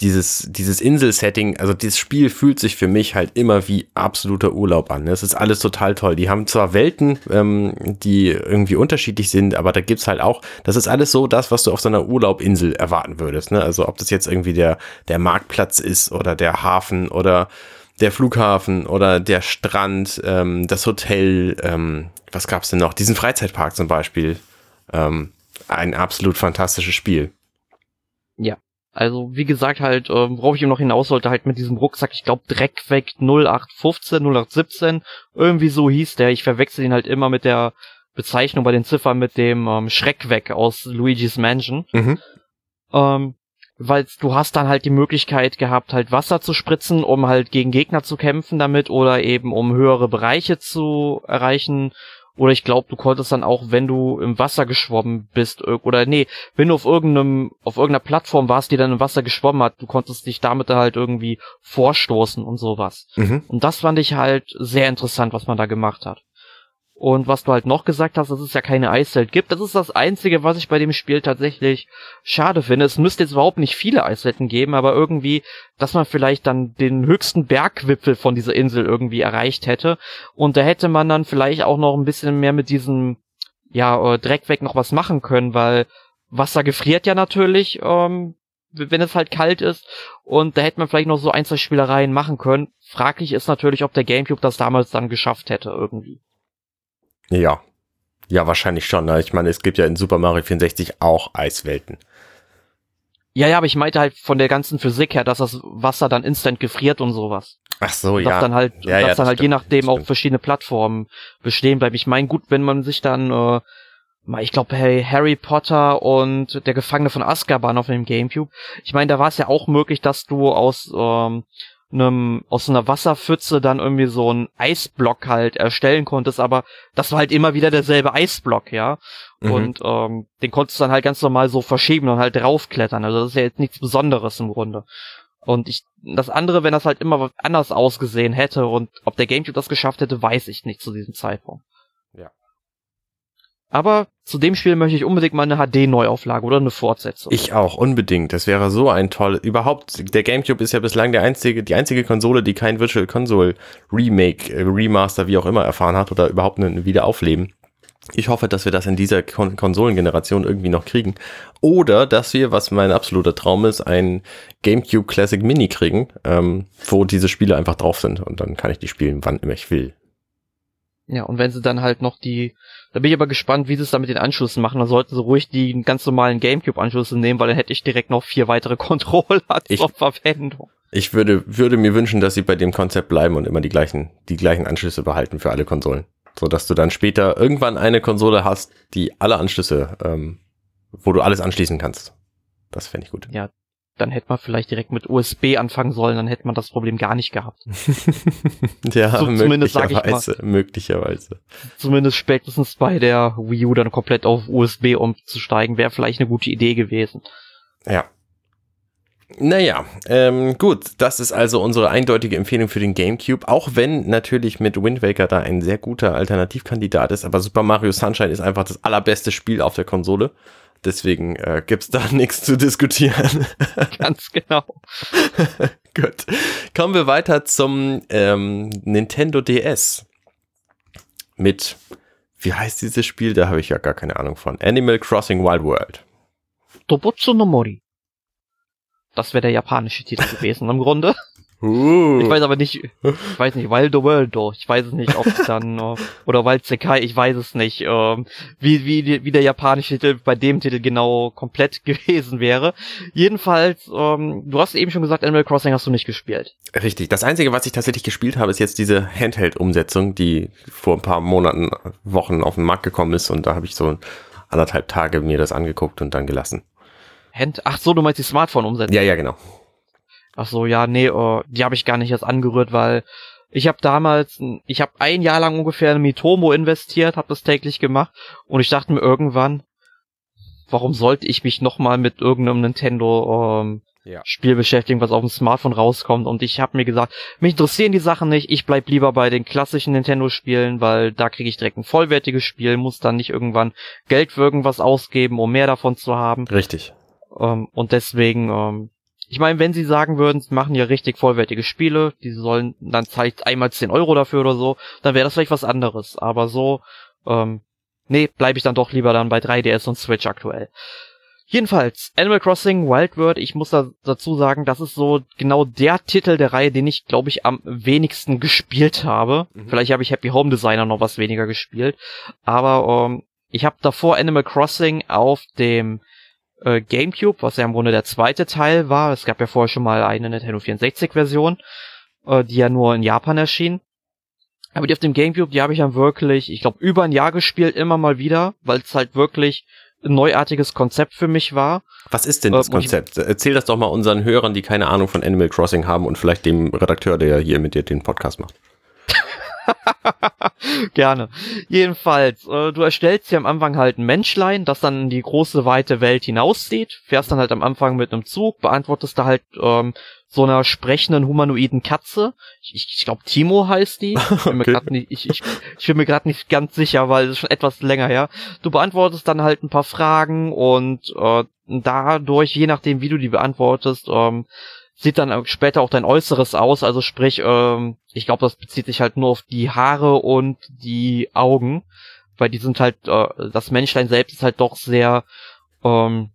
dieses, dieses Insel-Setting, also dieses Spiel fühlt sich für mich halt immer wie absoluter Urlaub an. Es ist alles total toll. Die haben zwar Welten, ähm, die irgendwie unterschiedlich sind, aber da gibt's halt auch, das ist alles so das, was du auf so einer Urlaubinsel erwarten würdest. Ne? Also ob das jetzt irgendwie der, der Marktplatz ist oder der Hafen oder der Flughafen oder der Strand, ähm, das Hotel, ähm, was gab's denn noch? Diesen Freizeitpark zum Beispiel. Ähm, ein absolut fantastisches Spiel. Ja. Also, wie gesagt, halt, ähm, worauf ich ihm noch hinaus sollte, halt mit diesem Rucksack, ich glaube, Dreckweg 0815, 0817, irgendwie so hieß der. Ich verwechsel ihn halt immer mit der Bezeichnung bei den Ziffern mit dem ähm, Schreckweg aus Luigi's Mansion. Mhm. Ähm, weil du hast dann halt die Möglichkeit gehabt, halt Wasser zu spritzen, um halt gegen Gegner zu kämpfen damit oder eben um höhere Bereiche zu erreichen. Oder ich glaube, du konntest dann auch, wenn du im Wasser geschwommen bist, oder nee, wenn du auf irgendeinem, auf irgendeiner Plattform warst, die dann im Wasser geschwommen hat, du konntest dich damit halt irgendwie vorstoßen und sowas. Mhm. Und das fand ich halt sehr interessant, was man da gemacht hat. Und was du halt noch gesagt hast, dass es ja keine Eiswelt gibt, das ist das Einzige, was ich bei dem Spiel tatsächlich schade finde. Es müsste jetzt überhaupt nicht viele Eiswelten geben, aber irgendwie, dass man vielleicht dann den höchsten Bergwipfel von dieser Insel irgendwie erreicht hätte. Und da hätte man dann vielleicht auch noch ein bisschen mehr mit diesem, ja, äh, Dreckweg noch was machen können, weil Wasser gefriert ja natürlich, ähm, wenn es halt kalt ist. Und da hätte man vielleicht noch so ein, zwei Spielereien machen können. Fraglich ist natürlich, ob der Gamecube das damals dann geschafft hätte irgendwie. Ja. Ja, wahrscheinlich schon. Ne? Ich meine, es gibt ja in Super Mario 64 auch Eiswelten. Ja, ja, aber ich meinte halt von der ganzen Physik her, dass das Wasser dann instant gefriert und sowas. Ach so, dass ja. Dann halt, ja, dass ja, dann halt je nachdem auch verschiedene Plattformen bestehen bleiben. Ich meine, gut, wenn man sich dann, äh, ich glaube, hey, Harry Potter und der Gefangene von Azkaban auf dem Gamecube. Ich meine, da war es ja auch möglich, dass du aus ähm, einem, aus einer Wasserpfütze dann irgendwie so einen Eisblock halt erstellen konntest, aber das war halt immer wieder derselbe Eisblock, ja. Mhm. Und ähm, den konntest du dann halt ganz normal so verschieben und halt draufklettern. Also das ist ja jetzt nichts Besonderes im Grunde. Und ich, das andere, wenn das halt immer anders ausgesehen hätte und ob der Gamecube das geschafft hätte, weiß ich nicht zu diesem Zeitpunkt. Ja. Aber zu dem Spiel möchte ich unbedingt mal eine HD-Neuauflage oder eine Fortsetzung. Ich auch, unbedingt. Das wäre so ein toll. Überhaupt, der GameCube ist ja bislang der einzige, die einzige Konsole, die kein Virtual Console Remake, äh, Remaster, wie auch immer erfahren hat oder überhaupt ein Wiederaufleben. Ich hoffe, dass wir das in dieser Kon Konsolengeneration irgendwie noch kriegen. Oder dass wir, was mein absoluter Traum ist, ein GameCube Classic Mini kriegen, ähm, wo diese Spiele einfach drauf sind. Und dann kann ich die spielen, wann immer ich will. Ja, und wenn sie dann halt noch die, da bin ich aber gespannt, wie sie es dann mit den Anschlüssen machen. Da sollten sie ruhig die ganz normalen Gamecube-Anschlüsse nehmen, weil dann hätte ich direkt noch vier weitere Controller zur Verwendung. Ich würde, würde mir wünschen, dass sie bei dem Konzept bleiben und immer die gleichen, die gleichen Anschlüsse behalten für alle Konsolen. So dass du dann später irgendwann eine Konsole hast, die alle Anschlüsse, ähm, wo du alles anschließen kannst. Das fände ich gut. Ja, dann hätte man vielleicht direkt mit USB anfangen sollen, dann hätte man das Problem gar nicht gehabt. ja, so, zumindest sag ich mal, möglicherweise. Zumindest spätestens bei der Wii U dann komplett auf USB umzusteigen, wäre vielleicht eine gute Idee gewesen. Ja. Naja, ähm, gut, das ist also unsere eindeutige Empfehlung für den GameCube, auch wenn natürlich mit Wind Waker da ein sehr guter Alternativkandidat ist, aber Super Mario Sunshine ist einfach das allerbeste Spiel auf der Konsole. Deswegen äh, gibt's da nichts zu diskutieren. Ganz genau. Gut. Kommen wir weiter zum ähm, Nintendo DS. Mit, wie heißt dieses Spiel? Da habe ich ja gar keine Ahnung von. Animal Crossing Wild World. Dobutsu no Mori. Das wäre der japanische Titel gewesen im Grunde. Uh. Ich weiß aber nicht, ich weiß nicht, Wild the World doch. Ich weiß es nicht, ob es dann, äh, oder Wild Sekai, ich weiß es nicht, ähm, wie, wie, wie der japanische Titel bei dem Titel genau komplett gewesen wäre. Jedenfalls, ähm, du hast eben schon gesagt, Animal Crossing hast du nicht gespielt. Richtig. Das Einzige, was ich tatsächlich gespielt habe, ist jetzt diese Handheld-Umsetzung, die vor ein paar Monaten, Wochen auf den Markt gekommen ist und da habe ich so anderthalb Tage mir das angeguckt und dann gelassen. Hand, ach so, du meinst die Smartphone-Umsetzung? Ja, ja, genau. Ach so, ja, nee, uh, die habe ich gar nicht erst angerührt, weil ich habe damals, ich habe ein Jahr lang ungefähr in Mitomo investiert, habe das täglich gemacht und ich dachte mir irgendwann, warum sollte ich mich nochmal mit irgendeinem Nintendo ähm, ja. Spiel beschäftigen, was auf dem Smartphone rauskommt und ich habe mir gesagt, mich interessieren die Sachen nicht, ich bleib lieber bei den klassischen Nintendo-Spielen, weil da kriege ich direkt ein vollwertiges Spiel, muss dann nicht irgendwann Geld für irgendwas ausgeben, um mehr davon zu haben. Richtig. Ähm, und deswegen ähm, ich meine, wenn sie sagen würden, sie machen ja richtig vollwertige Spiele, die sollen, dann zeigt einmal 10 Euro dafür oder so, dann wäre das vielleicht was anderes. Aber so, ähm, nee, bleibe ich dann doch lieber dann bei 3DS und Switch aktuell. Jedenfalls, Animal Crossing Wild World, ich muss da dazu sagen, das ist so genau der Titel der Reihe, den ich, glaube ich, am wenigsten gespielt habe. Mhm. Vielleicht habe ich Happy Home Designer noch was weniger gespielt. Aber ähm, ich habe davor Animal Crossing auf dem äh, GameCube, was ja im Grunde der zweite Teil war. Es gab ja vorher schon mal eine Nintendo 64-Version, äh, die ja nur in Japan erschien. Aber die auf dem GameCube, die habe ich dann wirklich, ich glaube, über ein Jahr gespielt, immer mal wieder, weil es halt wirklich ein neuartiges Konzept für mich war. Was ist denn das äh, Konzept? Erzähl das doch mal unseren Hörern, die keine Ahnung von Animal Crossing haben und vielleicht dem Redakteur, der hier mit dir den Podcast macht. Gerne. Jedenfalls, äh, du erstellst hier am Anfang halt ein Menschlein, das dann in die große, weite Welt hinaussieht, fährst dann halt am Anfang mit einem Zug, beantwortest da halt ähm, so einer sprechenden humanoiden Katze. Ich, ich glaube, Timo heißt die. Ich bin mir okay. gerade nicht, ich, ich, ich bin mir gerade nicht ganz sicher, weil es schon etwas länger her. Du beantwortest dann halt ein paar Fragen und äh, dadurch, je nachdem, wie du die beantwortest, ähm, sieht dann später auch dein Äußeres aus. Also sprich, ähm, ich glaube, das bezieht sich halt nur auf die Haare und die Augen, weil die sind halt, äh, das Menschlein selbst ist halt doch sehr, ähm,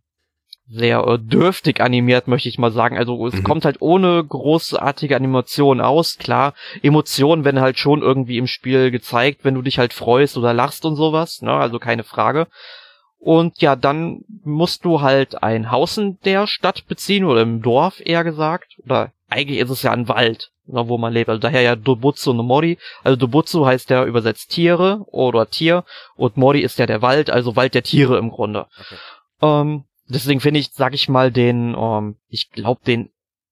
sehr äh, dürftig animiert, möchte ich mal sagen. Also es mhm. kommt halt ohne großartige Animation aus. Klar, Emotionen werden halt schon irgendwie im Spiel gezeigt, wenn du dich halt freust oder lachst und sowas, ne? Also keine Frage. Und ja, dann musst du halt ein Haus in der Stadt beziehen oder im Dorf eher gesagt. Oder eigentlich ist es ja ein Wald, ne, wo man lebt. Also daher ja Dobutsu no Mori. Also Dobutsu heißt ja übersetzt Tiere oder Tier und Mori ist ja der Wald, also Wald der Tiere im Grunde. Okay. Ähm, deswegen finde ich, sag ich mal, den, ähm, ich glaube den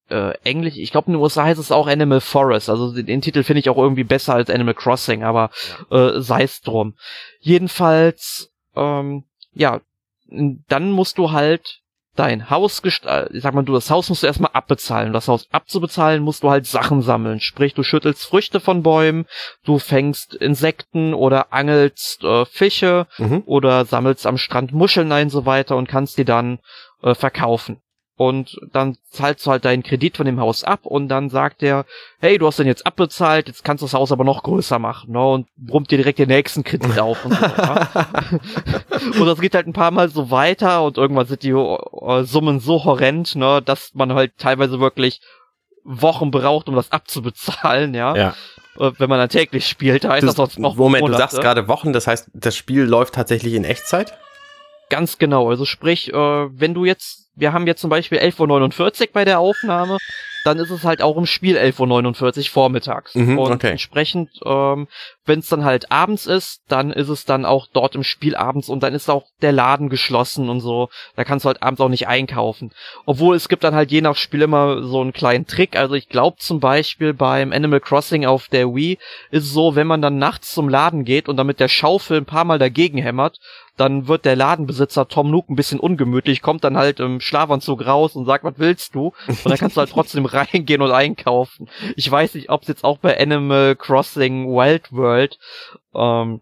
äh, Englisch, ich glaube in den USA heißt es auch Animal Forest, also den, den Titel finde ich auch irgendwie besser als Animal Crossing, aber ja. äh, sei es drum. Jedenfalls, ähm, ja, dann musst du halt dein Haus, äh, ich sag mal, du das Haus musst du erstmal abbezahlen. Das Haus abzubezahlen musst du halt Sachen sammeln. Sprich, du schüttelst Früchte von Bäumen, du fängst Insekten oder angelst äh, Fische mhm. oder sammelst am Strand Muscheln ein so weiter und kannst die dann äh, verkaufen und dann zahlst du halt deinen Kredit von dem Haus ab und dann sagt er, hey, du hast den jetzt abbezahlt, jetzt kannst du das Haus aber noch größer machen, ne? Und brummt dir direkt den nächsten Kredit auf und so. ne? und das geht halt ein paar Mal so weiter und irgendwann sind die uh, Summen so horrend, ne, dass man halt teilweise wirklich Wochen braucht, um das abzubezahlen, ja. Ja. Äh, wenn man dann täglich spielt, heißt das, das sonst noch Moment, Monate. du sagst gerade Wochen, das heißt, das Spiel läuft tatsächlich in Echtzeit? Ganz genau. Also sprich, äh, wenn du jetzt, wir haben jetzt zum Beispiel 11.49 Uhr bei der Aufnahme, dann ist es halt auch im Spiel 11.49 Uhr vormittags. Mhm, und okay. entsprechend, ähm, wenn es dann halt abends ist, dann ist es dann auch dort im Spiel abends und dann ist auch der Laden geschlossen und so. Da kannst du halt abends auch nicht einkaufen. Obwohl es gibt dann halt je nach Spiel immer so einen kleinen Trick. Also ich glaube zum Beispiel beim Animal Crossing auf der Wii ist es so, wenn man dann nachts zum Laden geht und dann mit der Schaufel ein paar Mal dagegen hämmert, dann wird der Ladenbesitzer Tom Nook ein bisschen ungemütlich, kommt dann halt im Schlafanzug raus und sagt, was willst du? Und dann kannst du halt trotzdem reingehen und einkaufen. Ich weiß nicht, ob es jetzt auch bei Animal Crossing Wild World ähm,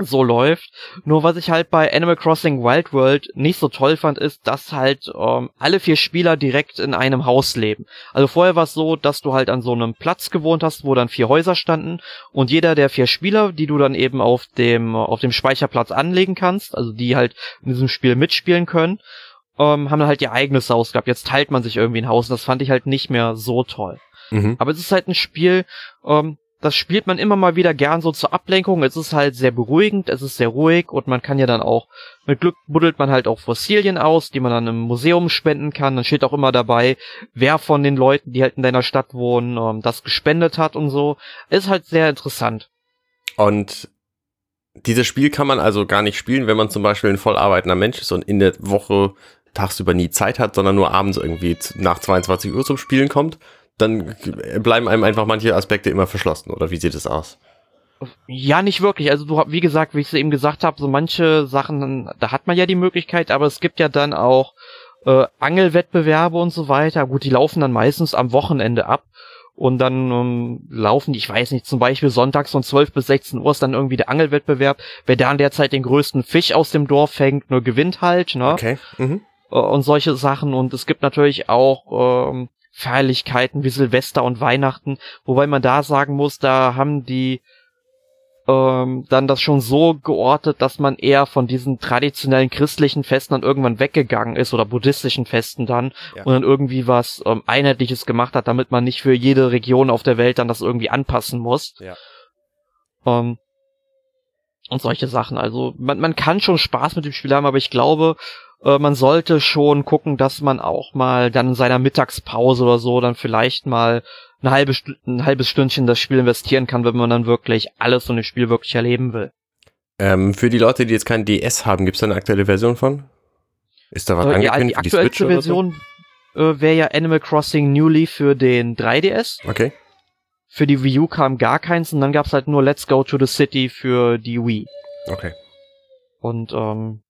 so läuft. Nur was ich halt bei Animal Crossing Wild World nicht so toll fand, ist, dass halt ähm, alle vier Spieler direkt in einem Haus leben. Also vorher war es so, dass du halt an so einem Platz gewohnt hast, wo dann vier Häuser standen und jeder der vier Spieler, die du dann eben auf dem auf dem Speicherplatz anlegen kannst, also die halt in diesem Spiel mitspielen können, ähm, haben dann halt ihr eigenes Haus gehabt. Jetzt teilt man sich irgendwie ein Haus und das fand ich halt nicht mehr so toll. Mhm. Aber es ist halt ein Spiel, ähm, das spielt man immer mal wieder gern so zur Ablenkung. Es ist halt sehr beruhigend, es ist sehr ruhig und man kann ja dann auch, mit Glück buddelt man halt auch Fossilien aus, die man dann im Museum spenden kann. Dann steht auch immer dabei, wer von den Leuten, die halt in deiner Stadt wohnen, ähm, das gespendet hat und so. Ist halt sehr interessant. Und dieses Spiel kann man also gar nicht spielen, wenn man zum Beispiel ein voll arbeitender Mensch ist und in der Woche tagsüber nie Zeit hat, sondern nur abends irgendwie nach 22 Uhr zum Spielen kommt dann bleiben einem einfach manche Aspekte immer verschlossen, oder wie sieht es aus? Ja, nicht wirklich. Also du, wie gesagt, wie ich es eben gesagt habe, so manche Sachen, da hat man ja die Möglichkeit, aber es gibt ja dann auch äh, Angelwettbewerbe und so weiter. Gut, die laufen dann meistens am Wochenende ab. Und dann um, laufen ich weiß nicht, zum Beispiel sonntags von 12 bis 16 Uhr ist dann irgendwie der Angelwettbewerb. Wer da in der Zeit den größten Fisch aus dem Dorf fängt, nur gewinnt halt, ne? Okay. Mhm. Äh, und solche Sachen. Und es gibt natürlich auch ähm, Feierlichkeiten wie Silvester und Weihnachten, wobei man da sagen muss, da haben die ähm, dann das schon so geortet, dass man eher von diesen traditionellen christlichen Festen dann irgendwann weggegangen ist oder buddhistischen Festen dann ja. und dann irgendwie was ähm, Einheitliches gemacht hat, damit man nicht für jede Region auf der Welt dann das irgendwie anpassen muss. Ja. Ähm, und solche Sachen. Also man, man kann schon Spaß mit dem Spiel haben, aber ich glaube, äh, man sollte schon gucken, dass man auch mal dann in seiner Mittagspause oder so dann vielleicht mal eine halbe ein halbes Stündchen das Spiel investieren kann, wenn man dann wirklich alles von dem Spiel wirklich erleben will. Ähm, für die Leute, die jetzt kein DS haben, gibt es da eine aktuelle Version von? Ist da was äh, angekündigt ja, die die Version so? äh, wäre ja Animal Crossing New Leaf für den 3DS. Okay. Für die Wii U kam gar keins und dann gab's halt nur Let's Go to the City für die Wii. Okay. Und ähm,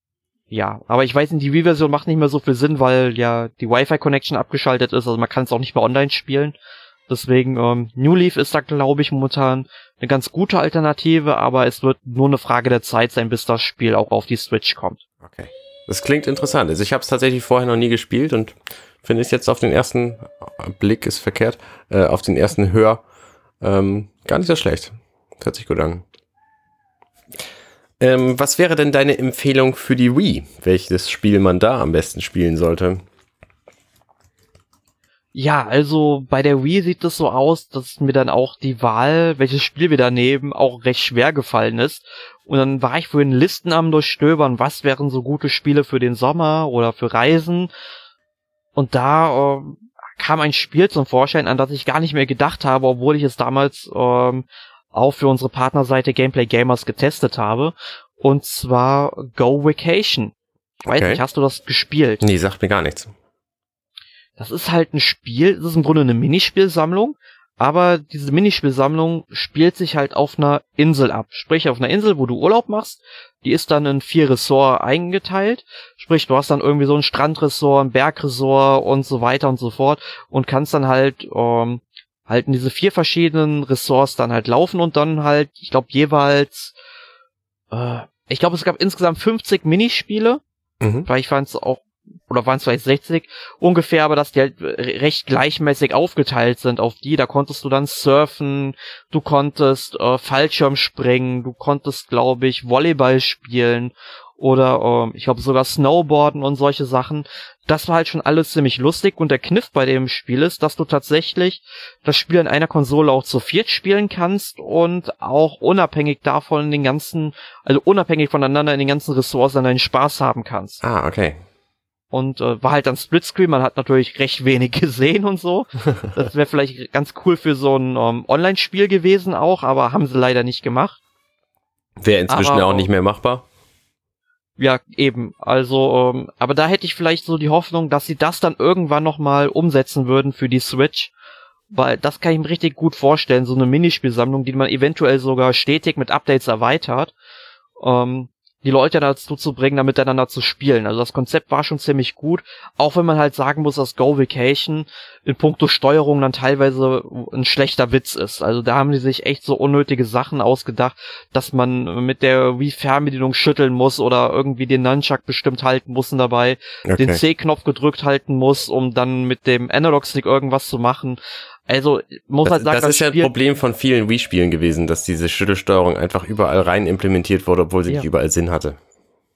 ja, aber ich weiß nicht, die Wii-Version macht nicht mehr so viel Sinn, weil ja die Wi-Fi-Connection abgeschaltet ist, also man kann es auch nicht mehr online spielen. Deswegen, ähm, New Leaf ist da, glaube ich, momentan eine ganz gute Alternative, aber es wird nur eine Frage der Zeit sein, bis das Spiel auch auf die Switch kommt. Okay. Das klingt interessant. Also ich habe es tatsächlich vorher noch nie gespielt und finde es jetzt auf den ersten Blick ist verkehrt, äh, auf den ersten Hör ähm, gar nicht so schlecht. Hört sich gut an. Ähm, was wäre denn deine Empfehlung für die Wii? Welches Spiel man da am besten spielen sollte? Ja, also bei der Wii sieht es so aus, dass mir dann auch die Wahl, welches Spiel wir da nehmen, auch recht schwer gefallen ist. Und dann war ich den Listen am durchstöbern, was wären so gute Spiele für den Sommer oder für Reisen. Und da äh, kam ein Spiel zum Vorschein, an das ich gar nicht mehr gedacht habe, obwohl ich es damals ähm, auch für unsere Partnerseite Gameplay Gamers getestet habe. Und zwar Go Vacation. Ich weiß okay. nicht, hast du das gespielt? Nee, sagt mir gar nichts. Das ist halt ein Spiel, das ist im Grunde eine Minispielsammlung, aber diese Minispielsammlung spielt sich halt auf einer Insel ab. Sprich, auf einer Insel, wo du Urlaub machst, die ist dann in vier Ressorts eingeteilt. Sprich, du hast dann irgendwie so ein Strandressort, ein Bergressort und so weiter und so fort und kannst dann halt ähm, halt in diese vier verschiedenen Ressorts dann halt laufen und dann halt, ich glaube, jeweils, äh, ich glaube, es gab insgesamt 50 Minispiele. Mhm. Vielleicht waren es auch, oder waren es vielleicht 60 ungefähr, aber dass die halt recht gleichmäßig aufgeteilt sind auf die. Da konntest du dann surfen, du konntest äh, Fallschirm springen, du konntest, glaube ich, Volleyball spielen oder äh, ich glaube sogar Snowboarden und solche Sachen. Das war halt schon alles ziemlich lustig und der Kniff bei dem Spiel ist, dass du tatsächlich das Spiel in einer Konsole auch zu viert spielen kannst und auch unabhängig davon in den ganzen, also unabhängig voneinander in den ganzen Ressorts dann deinen Spaß haben kannst. Ah, okay. Und äh, war halt dann Splitscreen, man hat natürlich recht wenig gesehen und so. Das wäre vielleicht ganz cool für so ein ähm, Online-Spiel gewesen auch, aber haben sie leider nicht gemacht. Wäre inzwischen aber, auch nicht mehr machbar. Ja, eben. Also, ähm, aber da hätte ich vielleicht so die Hoffnung, dass sie das dann irgendwann nochmal umsetzen würden für die Switch. Weil das kann ich mir richtig gut vorstellen, so eine Minispielsammlung, die man eventuell sogar stetig mit Updates erweitert. Ähm, die Leute dazu zu bringen, da miteinander zu spielen. Also das Konzept war schon ziemlich gut, auch wenn man halt sagen muss, dass Go Vacation in puncto Steuerung dann teilweise ein schlechter Witz ist. Also da haben die sich echt so unnötige Sachen ausgedacht, dass man mit der Wii-Fernbedienung schütteln muss oder irgendwie den Nunchuck bestimmt halten muss und dabei okay. den C-Knopf gedrückt halten muss, um dann mit dem Analog-Stick irgendwas zu machen. Also muss das, halt sagen, das, das ist ja ein Problem von vielen Wii-Spielen gewesen, dass diese Schüttelsteuerung einfach überall rein implementiert wurde, obwohl sie ja. nicht überall Sinn hatte.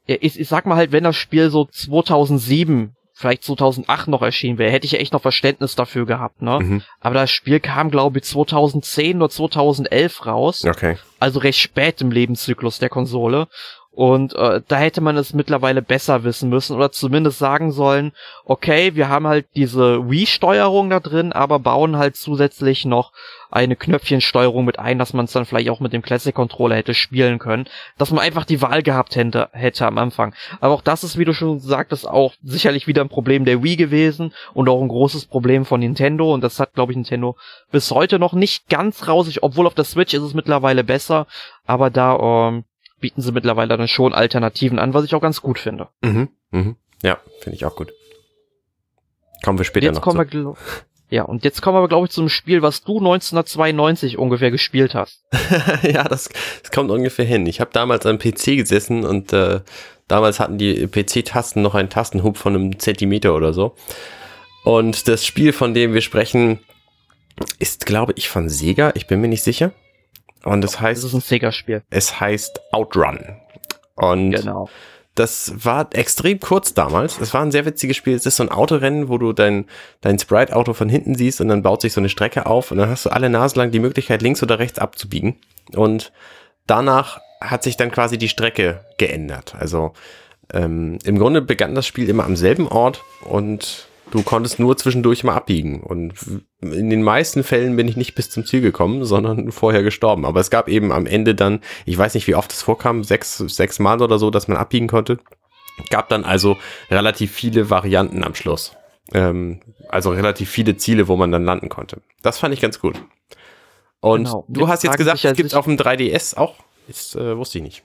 Ja, ich, ich sag mal halt, wenn das Spiel so 2007 vielleicht 2008 noch erschienen wäre, hätte ich ja echt noch Verständnis dafür gehabt, ne? Mhm. Aber das Spiel kam, glaube ich, 2010 oder 2011 raus. Okay. Also recht spät im Lebenszyklus der Konsole. Und äh, da hätte man es mittlerweile besser wissen müssen oder zumindest sagen sollen, okay, wir haben halt diese Wii-Steuerung da drin, aber bauen halt zusätzlich noch eine Knöpfchensteuerung mit ein, dass man es dann vielleicht auch mit dem Classic-Controller hätte spielen können, dass man einfach die Wahl gehabt hätte, hätte am Anfang. Aber auch das ist, wie du schon sagtest, auch sicherlich wieder ein Problem der Wii gewesen und auch ein großes Problem von Nintendo. Und das hat, glaube ich, Nintendo bis heute noch nicht ganz raus, obwohl auf der Switch ist es mittlerweile besser, aber da ähm, bieten sie mittlerweile dann schon Alternativen an, was ich auch ganz gut finde. Mhm, mhm. Ja, finde ich auch gut. Kommen wir später jetzt noch kommen zu. Wir, ja, und jetzt kommen wir, glaube ich, zum Spiel, was du 1992 ungefähr gespielt hast. ja, das, das kommt ungefähr hin. Ich habe damals am PC gesessen und äh, damals hatten die PC-Tasten noch einen Tastenhub von einem Zentimeter oder so. Und das Spiel, von dem wir sprechen, ist, glaube ich, von Sega. Ich bin mir nicht sicher. Und es heißt. Das ist ein Sega-Spiel. Es heißt Outrun. Und genau. das war extrem kurz damals. Es war ein sehr witziges Spiel. Es ist so ein Autorennen, wo du dein, dein Sprite-Auto von hinten siehst und dann baut sich so eine Strecke auf und dann hast du alle Nase lang die Möglichkeit, links oder rechts abzubiegen. Und danach hat sich dann quasi die Strecke geändert. Also ähm, im Grunde begann das Spiel immer am selben Ort und Du konntest nur zwischendurch mal abbiegen. Und in den meisten Fällen bin ich nicht bis zum Ziel gekommen, sondern vorher gestorben. Aber es gab eben am Ende dann, ich weiß nicht, wie oft es vorkam, sechs, sechs Mal oder so, dass man abbiegen konnte. Gab dann also relativ viele Varianten am Schluss. Ähm, also relativ viele Ziele, wo man dann landen konnte. Das fand ich ganz gut. Und genau. du jetzt hast jetzt gesagt, es gibt auf dem 3DS auch. Das äh, wusste ich nicht.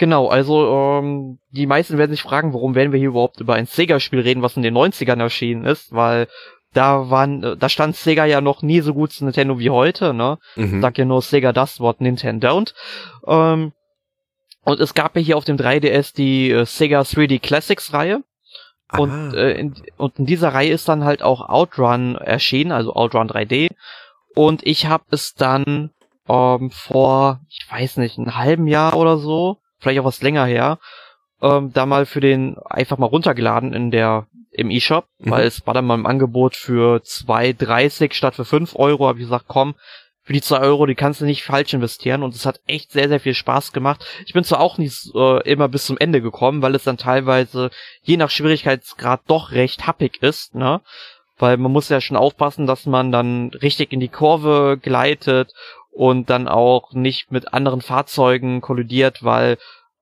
Genau, also ähm, die meisten werden sich fragen, warum werden wir hier überhaupt über ein Sega-Spiel reden, was in den 90ern erschienen ist, weil da waren, äh, da stand Sega ja noch nie so gut zu Nintendo wie heute, ne? Mhm. Sag ja nur Sega das Wort Nintendo don't. Ähm, und es gab ja hier auf dem 3DS die äh, Sega 3D Classics Reihe. Und, äh, in, und in dieser Reihe ist dann halt auch Outrun erschienen, also Outrun 3D. Und ich habe es dann ähm, vor, ich weiß nicht, einem halben Jahr oder so, vielleicht auch was länger her, ähm, da mal für den einfach mal runtergeladen in der im E-Shop, mhm. weil es war dann mal im Angebot für 2,30 statt für 5 Euro, habe ich gesagt, komm, für die 2 Euro, die kannst du nicht falsch investieren und es hat echt sehr, sehr viel Spaß gemacht. Ich bin zwar auch nicht äh, immer bis zum Ende gekommen, weil es dann teilweise je nach Schwierigkeitsgrad doch recht happig ist, ne? Weil man muss ja schon aufpassen, dass man dann richtig in die Kurve gleitet und dann auch nicht mit anderen Fahrzeugen kollidiert, weil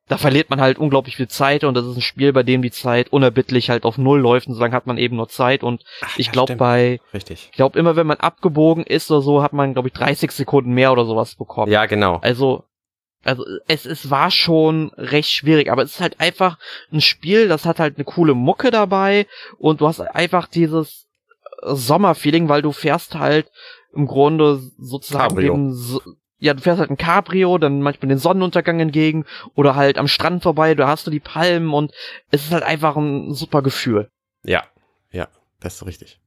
da verliert man halt unglaublich viel Zeit und das ist ein Spiel, bei dem die Zeit unerbittlich halt auf Null läuft und so lange hat man eben nur Zeit und Ach, ich glaube bei, Richtig. ich glaube immer wenn man abgebogen ist oder so, hat man glaube ich 30 Sekunden mehr oder sowas bekommen. Ja, genau. Also, also es, es war schon recht schwierig, aber es ist halt einfach ein Spiel, das hat halt eine coole Mucke dabei und du hast einfach dieses Sommerfeeling, weil du fährst halt im Grunde sozusagen Cabrio. ja, du fährst halt ein Cabrio, dann manchmal den Sonnenuntergang entgegen oder halt am Strand vorbei, da hast du die Palmen und es ist halt einfach ein super Gefühl. Ja, ja, das ist richtig.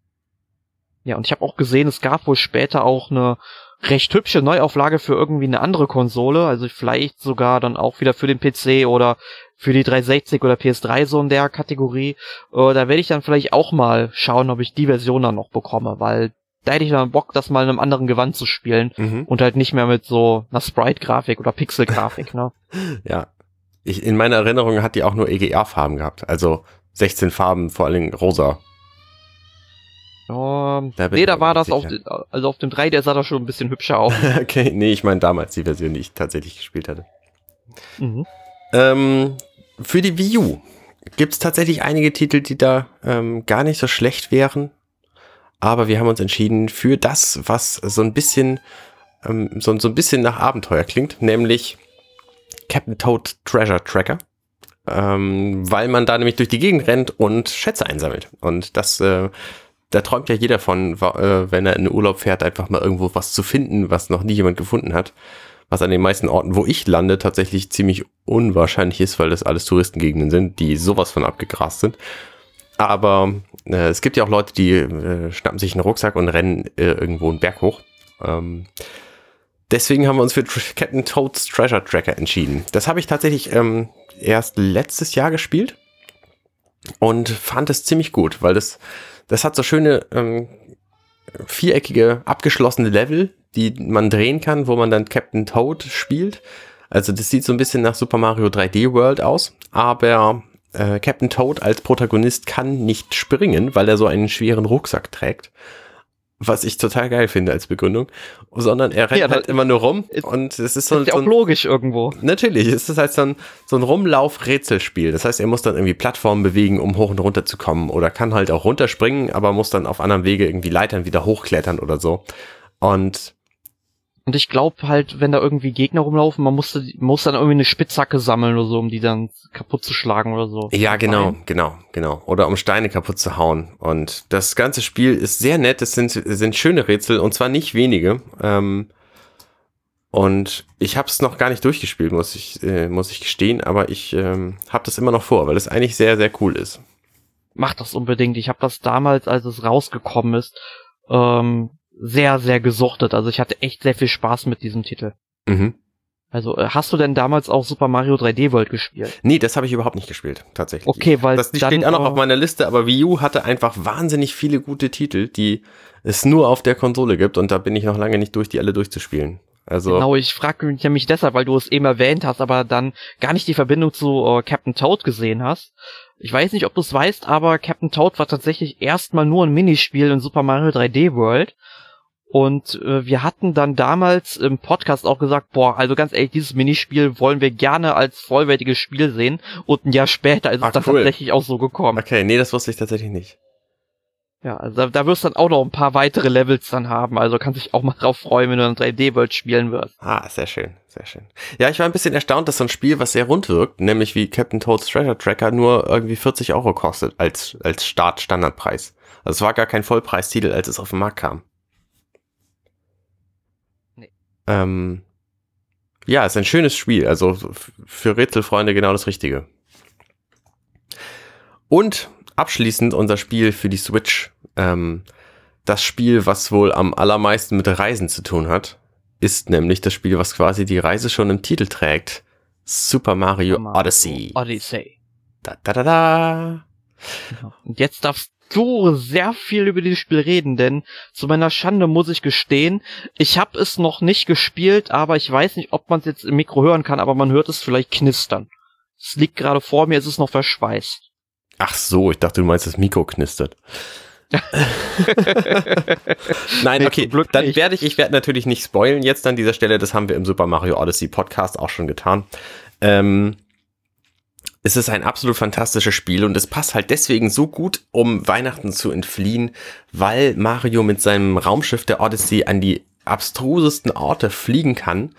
Ja, und ich habe auch gesehen, es gab wohl später auch eine recht hübsche Neuauflage für irgendwie eine andere Konsole, also vielleicht sogar dann auch wieder für den PC oder für die 360 oder PS3 so in der Kategorie. Äh, da werde ich dann vielleicht auch mal schauen, ob ich die Version dann noch bekomme, weil da hätte ich dann Bock, das mal in einem anderen Gewand zu spielen mhm. und halt nicht mehr mit so einer Sprite-Grafik oder Pixel-Grafik, ne? ja. Ich, in meiner Erinnerung hat die auch nur EGR-Farben gehabt, also 16 Farben, vor allen Dingen rosa. Um, da nee, da war das auf, also auf dem 3, der sah da schon ein bisschen hübscher aus. okay, nee, ich meine damals die Version, die ich tatsächlich gespielt hatte. Mhm. Ähm, für die Wii U gibt es tatsächlich einige Titel, die da ähm, gar nicht so schlecht wären aber wir haben uns entschieden für das, was so ein bisschen, ähm, so, so ein bisschen nach Abenteuer klingt, nämlich Captain Toad Treasure Tracker, ähm, weil man da nämlich durch die Gegend rennt und Schätze einsammelt. Und das, äh, da träumt ja jeder von, äh, wenn er in den Urlaub fährt, einfach mal irgendwo was zu finden, was noch nie jemand gefunden hat. Was an den meisten Orten, wo ich lande, tatsächlich ziemlich unwahrscheinlich ist, weil das alles Touristengegenden sind, die sowas von abgegrast sind. Aber äh, es gibt ja auch Leute, die äh, schnappen sich einen Rucksack und rennen äh, irgendwo einen Berg hoch. Ähm, deswegen haben wir uns für Captain Toads Treasure Tracker entschieden. Das habe ich tatsächlich ähm, erst letztes Jahr gespielt und fand es ziemlich gut, weil das, das hat so schöne ähm, viereckige, abgeschlossene Level, die man drehen kann, wo man dann Captain Toad spielt. Also das sieht so ein bisschen nach Super Mario 3D World aus, aber äh, Captain Toad als Protagonist kann nicht springen, weil er so einen schweren Rucksack trägt. Was ich total geil finde als Begründung, sondern er rennt ja, halt immer nur rum und es ist so, ist ja so auch logisch irgendwo. Natürlich, es ist halt so ein, so ein Rumlauf-Rätselspiel. Das heißt, er muss dann irgendwie Plattformen bewegen, um hoch und runter zu kommen oder kann halt auch runterspringen, aber muss dann auf anderem Wege irgendwie Leitern wieder hochklettern oder so. Und und ich glaube halt, wenn da irgendwie Gegner rumlaufen, man musste, muss dann irgendwie eine Spitzhacke sammeln oder so, um die dann kaputt zu schlagen oder so. Ja, genau, genau, genau. Oder um Steine kaputt zu hauen. Und das ganze Spiel ist sehr nett. Es sind, sind schöne Rätsel und zwar nicht wenige. Ähm, und ich habe es noch gar nicht durchgespielt, muss ich, äh, muss ich gestehen, aber ich ähm, habe das immer noch vor, weil es eigentlich sehr, sehr cool ist. Mach das unbedingt. Ich habe das damals, als es rausgekommen ist, ähm, sehr, sehr gesuchtet. Also ich hatte echt sehr viel Spaß mit diesem Titel. Mhm. Also äh, hast du denn damals auch Super Mario 3D World gespielt? Nee, das habe ich überhaupt nicht gespielt, tatsächlich. Okay, weil das steht auch noch auf meiner Liste, aber Wii U hatte einfach wahnsinnig viele gute Titel, die es nur auf der Konsole gibt und da bin ich noch lange nicht durch, die alle durchzuspielen. Also genau, ich frage mich nämlich deshalb, weil du es eben erwähnt hast, aber dann gar nicht die Verbindung zu äh, Captain Toad gesehen hast. Ich weiß nicht, ob du es weißt, aber Captain Toad war tatsächlich erstmal nur ein Minispiel in Super Mario 3D World und äh, wir hatten dann damals im Podcast auch gesagt, boah, also ganz ehrlich, dieses Minispiel wollen wir gerne als vollwertiges Spiel sehen. Und ein Jahr später ist Ach, es dann cool. tatsächlich auch so gekommen. Okay, nee, das wusste ich tatsächlich nicht. Ja, also da, da wirst du dann auch noch ein paar weitere Levels dann haben. Also kannst dich auch mal drauf freuen, wenn du ein 3D-World spielen wirst. Ah, sehr schön, sehr schön. Ja, ich war ein bisschen erstaunt, dass so ein Spiel, was sehr rund wirkt, nämlich wie Captain Toad's Treasure Tracker, nur irgendwie 40 Euro kostet als, als Start-Standardpreis. Also es war gar kein Vollpreistitel, als es auf den Markt kam. Ähm, ja, ist ein schönes Spiel. Also für Rätselfreunde genau das Richtige. Und abschließend unser Spiel für die Switch. Ähm, das Spiel, was wohl am allermeisten mit Reisen zu tun hat, ist nämlich das Spiel, was quasi die Reise schon im Titel trägt. Super Mario, Odyssey. Odyssey. Da, da, da, da. Genau. Und jetzt darfst so sehr viel über dieses Spiel reden, denn zu meiner Schande muss ich gestehen, ich habe es noch nicht gespielt, aber ich weiß nicht, ob man es jetzt im Mikro hören kann, aber man hört es vielleicht knistern. Es liegt gerade vor mir, es ist noch verschweißt. Ach so, ich dachte, du meinst, das Mikro knistert. Nein, okay, dann werde ich, ich werde natürlich nicht spoilen jetzt an dieser Stelle, das haben wir im Super Mario Odyssey Podcast auch schon getan. Ähm, es ist ein absolut fantastisches Spiel und es passt halt deswegen so gut, um Weihnachten zu entfliehen, weil Mario mit seinem Raumschiff der Odyssey an die abstrusesten Orte fliegen kann,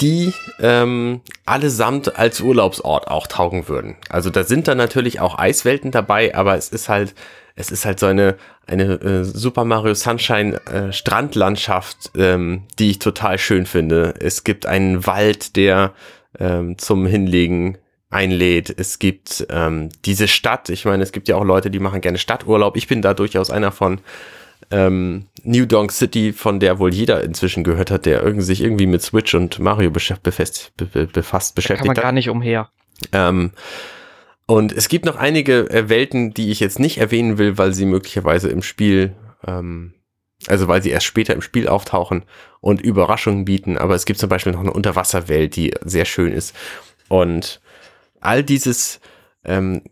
die ähm, allesamt als Urlaubsort auch taugen würden. Also da sind dann natürlich auch Eiswelten dabei, aber es ist halt es ist halt so eine eine äh, Super Mario Sunshine äh, Strandlandschaft, ähm, die ich total schön finde. Es gibt einen Wald, der ähm, zum Hinlegen einlädt. Es gibt ähm, diese Stadt. Ich meine, es gibt ja auch Leute, die machen gerne Stadturlaub. Ich bin da durchaus einer von. Ähm, New Donk City, von der wohl jeder inzwischen gehört hat, der irgendwie sich irgendwie mit Switch und Mario befasst, befasst beschäftigt da kann man gar nicht umher. Ähm, und es gibt noch einige äh, Welten, die ich jetzt nicht erwähnen will, weil sie möglicherweise im Spiel, ähm, also weil sie erst später im Spiel auftauchen und Überraschungen bieten. Aber es gibt zum Beispiel noch eine Unterwasserwelt, die sehr schön ist. Und all dieses, ähm,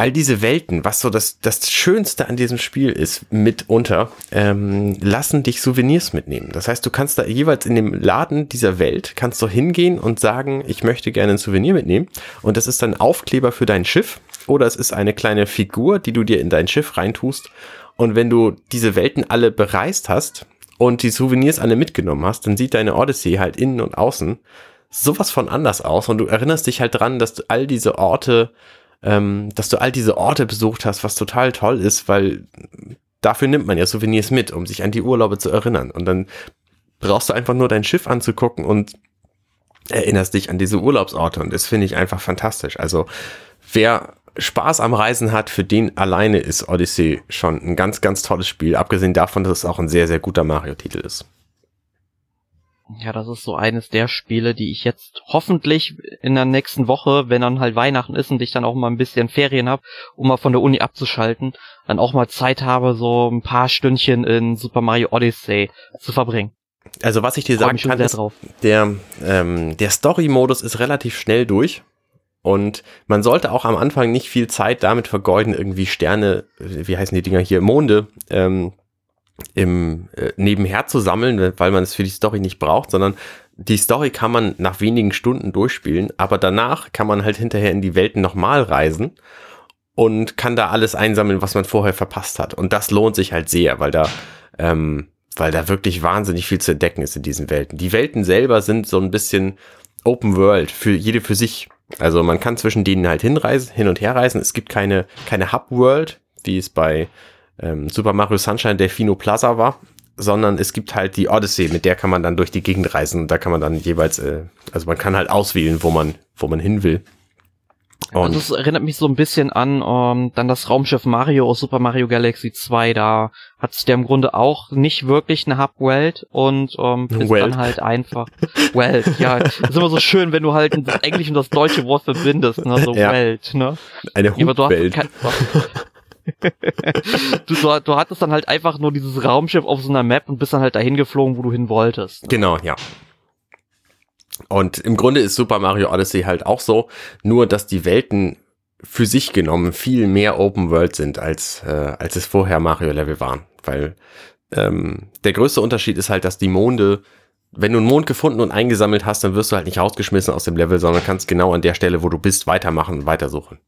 all diese Welten, was so das, das Schönste an diesem Spiel ist, mitunter, ähm, lassen dich Souvenirs mitnehmen. Das heißt, du kannst da jeweils in dem Laden dieser Welt, kannst du hingehen und sagen, ich möchte gerne ein Souvenir mitnehmen. Und das ist dann Aufkleber für dein Schiff oder es ist eine kleine Figur, die du dir in dein Schiff reintust. Und wenn du diese Welten alle bereist hast und die Souvenirs alle mitgenommen hast, dann sieht deine Odyssey halt innen und außen sowas von anders aus und du erinnerst dich halt dran, dass du all diese Orte, ähm, dass du all diese Orte besucht hast, was total toll ist, weil dafür nimmt man ja Souvenirs mit, um sich an die Urlaube zu erinnern. Und dann brauchst du einfach nur dein Schiff anzugucken und erinnerst dich an diese Urlaubsorte und das finde ich einfach fantastisch. Also wer Spaß am Reisen hat, für den alleine ist Odyssey schon ein ganz, ganz tolles Spiel, abgesehen davon, dass es auch ein sehr, sehr guter Mario-Titel ist. Ja, das ist so eines der Spiele, die ich jetzt hoffentlich in der nächsten Woche, wenn dann halt Weihnachten ist und ich dann auch mal ein bisschen Ferien habe, um mal von der Uni abzuschalten, dann auch mal Zeit habe, so ein paar Stündchen in Super Mario Odyssey zu verbringen. Also was ich dir sagen kann, ist, der, ähm, der Story-Modus ist relativ schnell durch. Und man sollte auch am Anfang nicht viel Zeit damit vergeuden, irgendwie Sterne, wie heißen die Dinger hier, Monde, ähm, im äh, nebenher zu sammeln, weil man es für die Story nicht braucht, sondern die Story kann man nach wenigen Stunden durchspielen, aber danach kann man halt hinterher in die Welten nochmal reisen und kann da alles einsammeln, was man vorher verpasst hat. Und das lohnt sich halt sehr, weil da ähm, weil da wirklich wahnsinnig viel zu entdecken ist in diesen Welten. Die Welten selber sind so ein bisschen Open World, für jede für sich. Also man kann zwischen denen halt hinreisen, hin und her reisen. Es gibt keine, keine Hub World, wie es bei ähm, Super Mario Sunshine Delfino Plaza war, sondern es gibt halt die Odyssey, mit der kann man dann durch die Gegend reisen. Da kann man dann jeweils, äh, also man kann halt auswählen, wo man, wo man hin will. Und also es erinnert mich so ein bisschen an um, ähm, dann das Raumschiff Mario aus Super Mario Galaxy 2. Da hat es der im Grunde auch nicht wirklich eine Hub-Welt und um, ähm, ist dann halt einfach Welt. Ja, ist immer so schön, wenn du halt das Englische und das deutsche Wort verbindest, ne? So ja. Welt, ne? Eine Hub-Welt. Du, du, du hattest dann halt einfach nur dieses Raumschiff auf so einer Map und bist dann halt dahin geflogen, wo du hin wolltest. Ne? Genau, ja. Und im Grunde ist Super Mario Odyssey halt auch so, nur dass die Welten für sich genommen viel mehr Open World sind, als, äh, als es vorher Mario Level waren. Weil ähm, der größte Unterschied ist halt, dass die Monde, wenn du einen Mond gefunden und eingesammelt hast, dann wirst du halt nicht rausgeschmissen aus dem Level, sondern kannst genau an der Stelle, wo du bist, weitermachen und weitersuchen.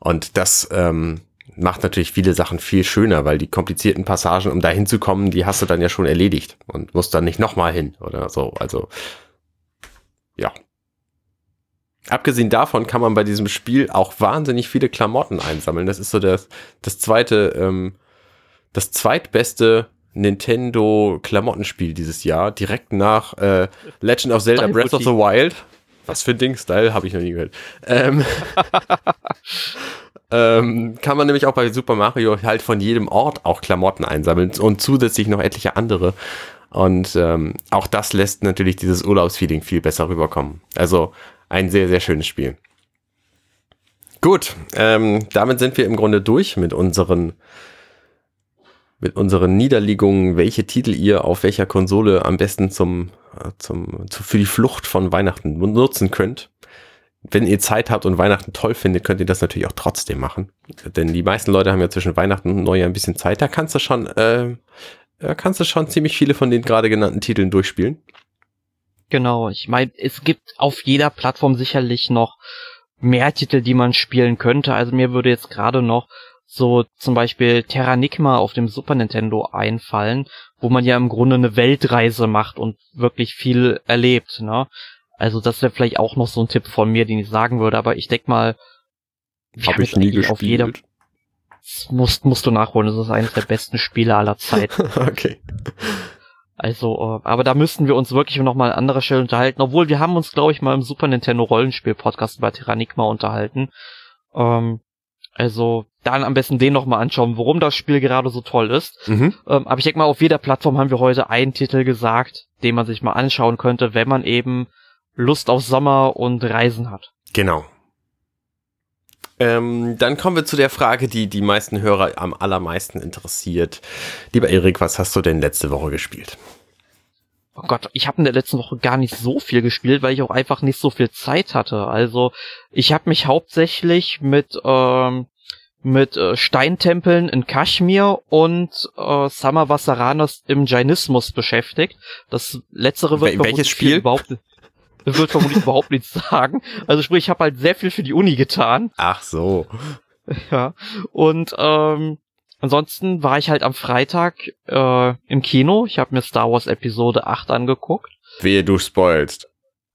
Und das ähm, macht natürlich viele Sachen viel schöner, weil die komplizierten Passagen, um da hinzukommen, die hast du dann ja schon erledigt und musst dann nicht nochmal hin oder so. Also ja. Abgesehen davon kann man bei diesem Spiel auch wahnsinnig viele Klamotten einsammeln. Das ist so das, das zweite, ähm, das zweitbeste Nintendo Klamottenspiel dieses Jahr, direkt nach äh, Legend of Zelda Breath of the Wild. Was für ein Ding, Style, habe ich noch nie gehört. Ähm, ähm, kann man nämlich auch bei Super Mario halt von jedem Ort auch Klamotten einsammeln und zusätzlich noch etliche andere. Und ähm, auch das lässt natürlich dieses Urlaubsfeeling viel besser rüberkommen. Also ein sehr, sehr schönes Spiel. Gut, ähm, damit sind wir im Grunde durch mit unseren mit unseren Niederlegungen, welche Titel ihr auf welcher Konsole am besten zum, äh, zum, zu, für die Flucht von Weihnachten nutzen könnt. Wenn ihr Zeit habt und Weihnachten toll findet, könnt ihr das natürlich auch trotzdem machen. Denn die meisten Leute haben ja zwischen Weihnachten und Neujahr ein bisschen Zeit. Da kannst du schon äh, ja, kannst du schon ziemlich viele von den gerade genannten Titeln durchspielen. Genau, ich meine, es gibt auf jeder Plattform sicherlich noch mehr Titel, die man spielen könnte. Also mir würde jetzt gerade noch so zum Beispiel Terranigma auf dem Super Nintendo einfallen, wo man ja im Grunde eine Weltreise macht und wirklich viel erlebt, ne? Also das wäre vielleicht auch noch so ein Tipp von mir, den ich sagen würde, aber ich denke mal, habe ich nie gespielt. Auf jeder, musst, musst du nachholen. Das ist eines der besten Spiele aller Zeiten. okay. Also, äh, aber da müssten wir uns wirklich noch mal an anderer Stelle unterhalten. Obwohl, wir haben uns, glaube ich, mal im Super Nintendo Rollenspiel Podcast über Tyrannicma unterhalten. Ähm, also, dann am besten den noch mal anschauen, warum das Spiel gerade so toll ist. Mhm. Ähm, aber ich denke mal, auf jeder Plattform haben wir heute einen Titel gesagt, den man sich mal anschauen könnte, wenn man eben Lust auf Sommer und Reisen hat. Genau. Ähm, dann kommen wir zu der Frage, die die meisten Hörer am allermeisten interessiert. Lieber Erik, was hast du denn letzte Woche gespielt? Oh Gott, ich habe in der letzten Woche gar nicht so viel gespielt, weil ich auch einfach nicht so viel Zeit hatte. Also ich habe mich hauptsächlich mit ähm, mit äh, Steintempeln in Kaschmir und äh, Samavasaranas im Jainismus beschäftigt. Das letztere wird Wel welches Spiel überhaupt wird vermutlich überhaupt nichts sagen. Also sprich, ich habe halt sehr viel für die Uni getan. Ach so. Ja. Und ähm, ansonsten war ich halt am Freitag äh, im Kino. Ich habe mir Star Wars Episode 8 angeguckt. Wehe, du spoilst.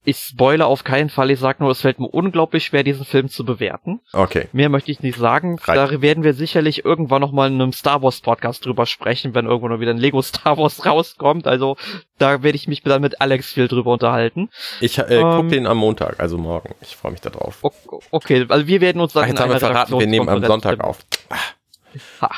Ich spoilere auf keinen Fall, ich sag nur, es fällt mir unglaublich schwer, diesen Film zu bewerten. Okay. Mehr möchte ich nicht sagen. Reicht. Da werden wir sicherlich irgendwann nochmal in einem Star Wars Podcast drüber sprechen, wenn irgendwo noch wieder ein Lego Star Wars rauskommt. Also da werde ich mich dann mit Alex viel drüber unterhalten. Ich äh, Ähm. den am Montag, also morgen. Ich freue mich da drauf. O- Okay, also wir werden uns dann Ach, jetzt in haben wir verraten, wir nehmen am Sonntag auf. Ha,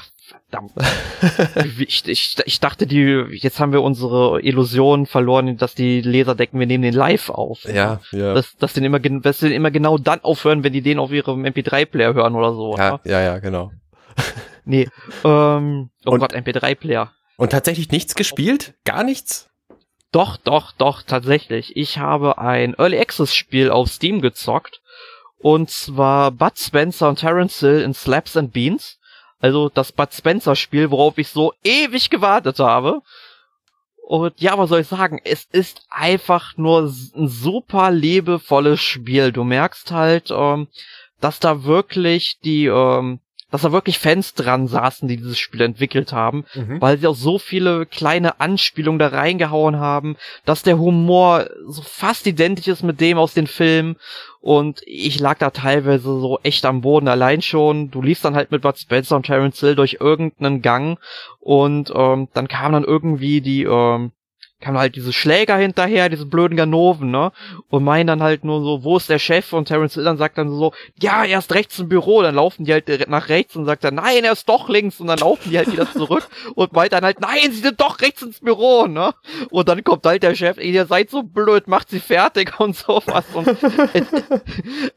verdammt. ich, ich, ich dachte, die, jetzt haben wir unsere Illusion verloren, dass die Leser denken, wir nehmen den live auf. Ja, ja. Dass, dass, den immer, dass den immer genau dann aufhören, wenn die den auf ihrem MP3-Player hören oder so. ja, Ja. ja, ja, genau. Nee, ähm, oh Und- Gott, MP3-Player. Und tatsächlich nichts gespielt? Gar nichts? Doch, doch, doch, tatsächlich. Ich habe ein Early Access Spiel auf Steam gezockt. Und zwar Bud Spencer und Terence Hill in Slaps and Beans. Also das Bud Spencer Spiel, worauf ich so ewig gewartet habe. Und ja, was soll ich sagen? Es ist einfach nur ein super liebevolles Spiel. Du merkst halt, ähm, dass da wirklich die, ähm, dass da wirklich Fans dran saßen, die dieses Spiel entwickelt haben weil sie auch so viele kleine Anspielungen da reingehauen haben, dass der Humor so fast identisch ist mit dem aus den Filmen und ich lag da teilweise so echt am Boden allein schon. Du liefst dann halt mit Bud Spencer und Terence Hill durch irgendeinen Gang und ähm, dann kam dann irgendwie die ähm, kamen halt diese Schläger hinterher, diese blöden Ganoven, ne? Und meinen dann halt nur so, wo ist der Chef? Und Terence Hill dann sagt dann so, ja, er ist rechts im Büro. Dann laufen die halt nach rechts und sagt dann, nein, er ist doch links. Und dann laufen die halt wieder zurück und meint dann halt, nein, sie sind doch rechts ins Büro, ne? Und dann kommt halt der Chef, ey, ihr seid so blöd, macht sie fertig und sowas. Und es,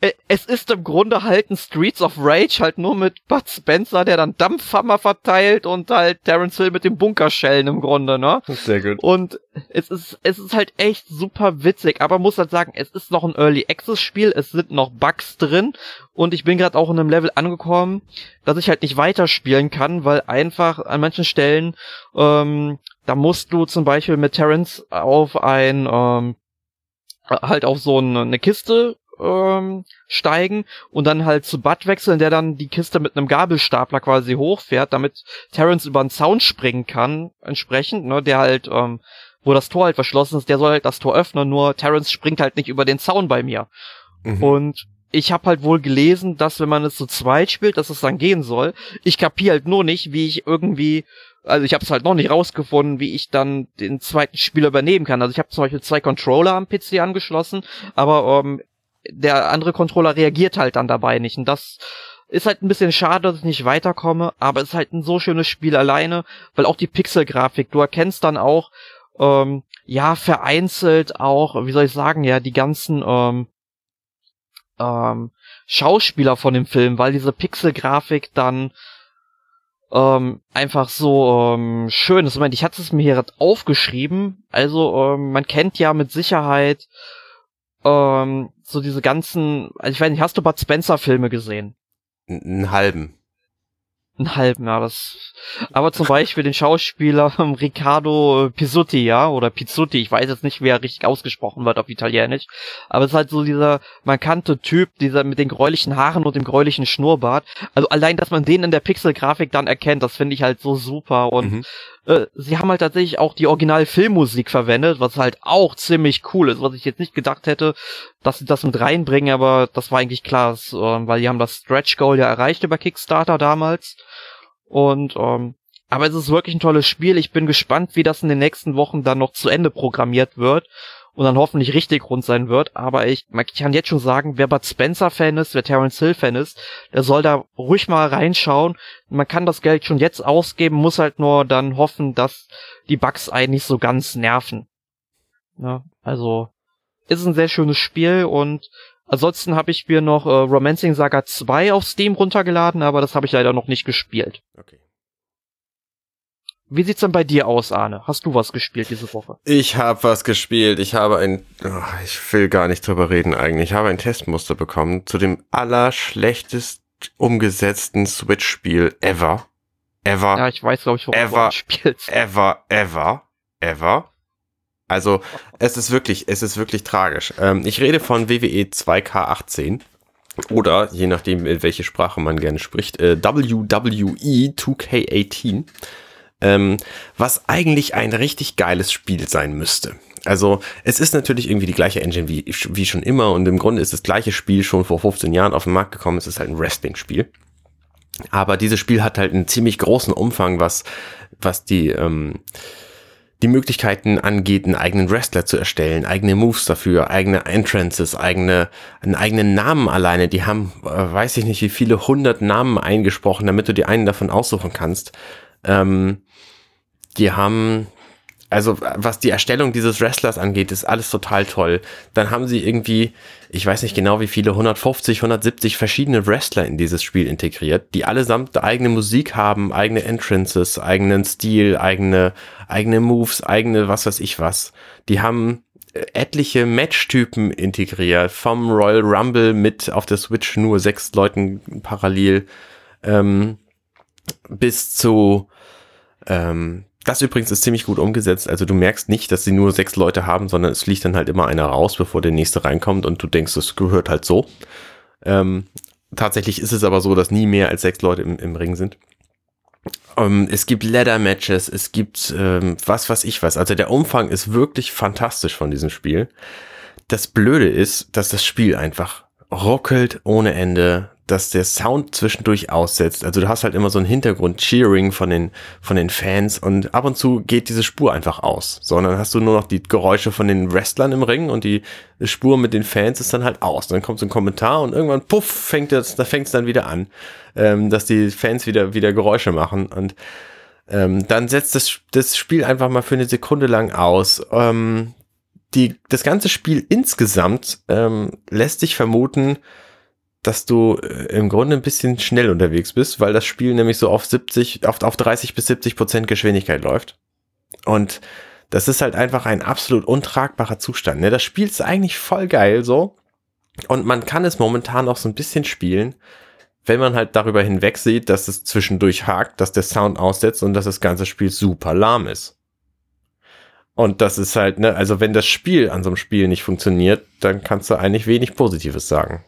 äh, es ist im Grunde halt ein Streets of Rage, halt nur mit Bud Spencer, der dann Dampfhammer verteilt und halt Terence Hill mit dem Bunkerschellen im Grunde, ne? Sehr gut. Und es ist, es ist halt echt super witzig, aber muss halt sagen, es ist noch ein Early Access Spiel, es sind noch Bugs drin und ich bin gerade auch in einem Level angekommen, dass ich halt nicht weiterspielen kann, weil einfach an manchen Stellen, ähm, da musst du zum Beispiel mit Terrence auf ein, ähm, halt auf so eine, eine Kiste ähm, steigen und dann halt zu Bud wechseln, der dann die Kiste mit einem Gabelstapler quasi hochfährt, damit Terrence über den Zaun springen kann, entsprechend, ne, der halt, ähm, wo das Tor halt verschlossen ist, der soll halt das Tor öffnen, nur Terrence springt halt nicht über den Zaun bei mir. Mhm. Und ich habe halt wohl gelesen, dass wenn man es zu zweit spielt, dass es dann gehen soll. Ich kapier halt nur nicht, wie ich irgendwie, also ich habe es halt noch nicht rausgefunden, wie ich dann den zweiten Spieler übernehmen kann. Also ich habe zum Beispiel zwei Controller am PC angeschlossen, aber ähm, der andere Controller reagiert halt dann dabei nicht. Und das ist halt ein bisschen schade, dass ich nicht weiterkomme, aber es ist halt ein so schönes Spiel alleine, weil auch die Pixelgrafik, du erkennst dann auch, ähm, ja, vereinzelt auch, wie soll ich sagen, ja, die ganzen, ähm, ähm, Schauspieler von dem Film, weil diese Pixelgrafik dann ähm, einfach so ähm, schön ist. Moment, ich hatte es mir hier aufgeschrieben. Also ähm, man kennt ja mit Sicherheit ähm, so diese ganzen, also ich weiß nicht, hast du Bud Spencer Filme gesehen? Einen halben. Einen halben, ja, das. Aber zum Beispiel den Schauspieler Riccardo Pizzuti, ja, oder Pizzuti, ich weiß jetzt nicht, wie er richtig ausgesprochen wird auf Italienisch. Aber es ist halt so dieser markante Typ, dieser mit den gräulichen Haaren und dem gräulichen Schnurrbart. Also allein, dass man den in der Pixelgrafik dann erkennt, das finde ich halt so super. Und Mhm. äh, sie haben halt tatsächlich auch die Original-Filmmusik verwendet, was halt auch ziemlich cool ist, was ich jetzt nicht gedacht hätte, dass sie das mit reinbringen, aber das war eigentlich klar, dass, ähm, weil die haben das Stretch Goal ja erreicht über Kickstarter damals. Und ähm, aber es ist wirklich ein tolles Spiel. Ich bin gespannt, wie das in den nächsten Wochen dann noch zu Ende programmiert wird und dann hoffentlich richtig rund sein wird. Aber ich, ich kann jetzt schon sagen, wer Bud Spencer Fan ist, wer Terence Hill Fan ist, der soll da ruhig mal reinschauen. Man kann das Geld schon jetzt ausgeben, muss halt nur dann hoffen, dass die Bugs einen nicht so ganz nerven. Ja, also ist ein sehr schönes Spiel und ansonsten habe ich mir noch äh, Romancing Saga 2 auf Steam runtergeladen, aber das habe ich leider noch nicht gespielt. Okay. Wie sieht's denn bei dir aus, Arne? Hast du was gespielt diese Woche? Ich habe was gespielt. Ich habe ein, oh, ich will gar nicht drüber reden eigentlich. Ich habe ein Testmuster bekommen zu dem allerschlechtest umgesetzten Switch-Spiel ever. Ever. Ja, ich weiß, glaube ich, Ever. du spielst. ever, ever, ever. Also, es ist wirklich, es ist wirklich tragisch. Ähm, ich rede von E WWE 2K18 oder, je nachdem, in welche Sprache man gerne spricht, äh, WWE 2K18. ähm, was eigentlich ein richtig geiles Spiel sein müsste. Also es ist natürlich irgendwie die gleiche Engine wie, wie schon immer und im Grunde ist das gleiche Spiel schon vor 15 Jahren auf den Markt gekommen. Es ist halt ein Wrestling-Spiel. Aber dieses Spiel hat halt einen ziemlich großen Umfang, was, was die, ähm, die Möglichkeiten angeht, einen eigenen Wrestler zu erstellen, eigene Moves dafür, eigene Entrances, eigene, einen eigenen Namen alleine. Die haben, äh, weiß ich nicht, wie viele hundert Namen eingesprochen, damit du dir einen davon aussuchen kannst. Ähm, die haben also was die Erstellung dieses Wrestlers angeht, ist alles total toll. Dann haben sie irgendwie, ich weiß nicht genau wie viele, 150, 170 verschiedene Wrestler in dieses Spiel integriert, die allesamt eigene Musik haben, eigene Entrances, eigenen Stil, eigene, eigene Moves, eigene was weiß ich was. Die haben äh, etliche Matchtypen integriert, vom Royal Rumble mit auf der Switch nur sechs Leuten parallel ähm, bis zu ähm, das übrigens ist ziemlich gut umgesetzt. Also du merkst nicht, dass sie nur sechs Leute haben, sondern es fliegt dann halt immer einer raus, bevor der nächste reinkommt und du denkst, das gehört halt so. Ähm, tatsächlich ist es aber so, dass nie mehr als sechs Leute im, im Ring sind. Ähm, es gibt Ladder-Matches, es gibt ähm, was, was ich weiß. Also der Umfang ist wirklich fantastisch von diesem Spiel. Das Blöde ist, dass das Spiel einfach ruckelt ohne Ende dass der Sound zwischendurch aussetzt. Also du hast halt immer so einen Hintergrund-Cheering von den, von den Fans und ab und zu geht diese Spur einfach aus. Sondern hast du nur noch die Geräusche von den Wrestlern im Ring und die Spur mit den Fans ist dann halt aus. Dann kommt so ein Kommentar und irgendwann puff, fängt das, da fängt es dann wieder an, ähm, dass die Fans wieder, wieder Geräusche machen und ähm, dann setzt das, das Spiel einfach mal für eine Sekunde lang aus. Ähm, die, das ganze Spiel insgesamt ähm, lässt sich vermuten, dass du äh, im Grunde ein bisschen schnell unterwegs bist, weil das Spiel nämlich so auf 70, auf, auf 30 bis 70 Prozent Geschwindigkeit läuft. Und das ist halt einfach ein absolut untragbarer Zustand. Ne? Das Spiel ist eigentlich voll geil so. Und man kann es momentan auch so ein bisschen spielen, wenn man halt darüber hinweg sieht, dass es zwischendurch hakt, dass der Sound aussetzt und dass das ganze Spiel super lahm ist. Und das ist halt, ne, also wenn das Spiel an so einem Spiel nicht funktioniert, dann kannst du eigentlich wenig Positives sagen.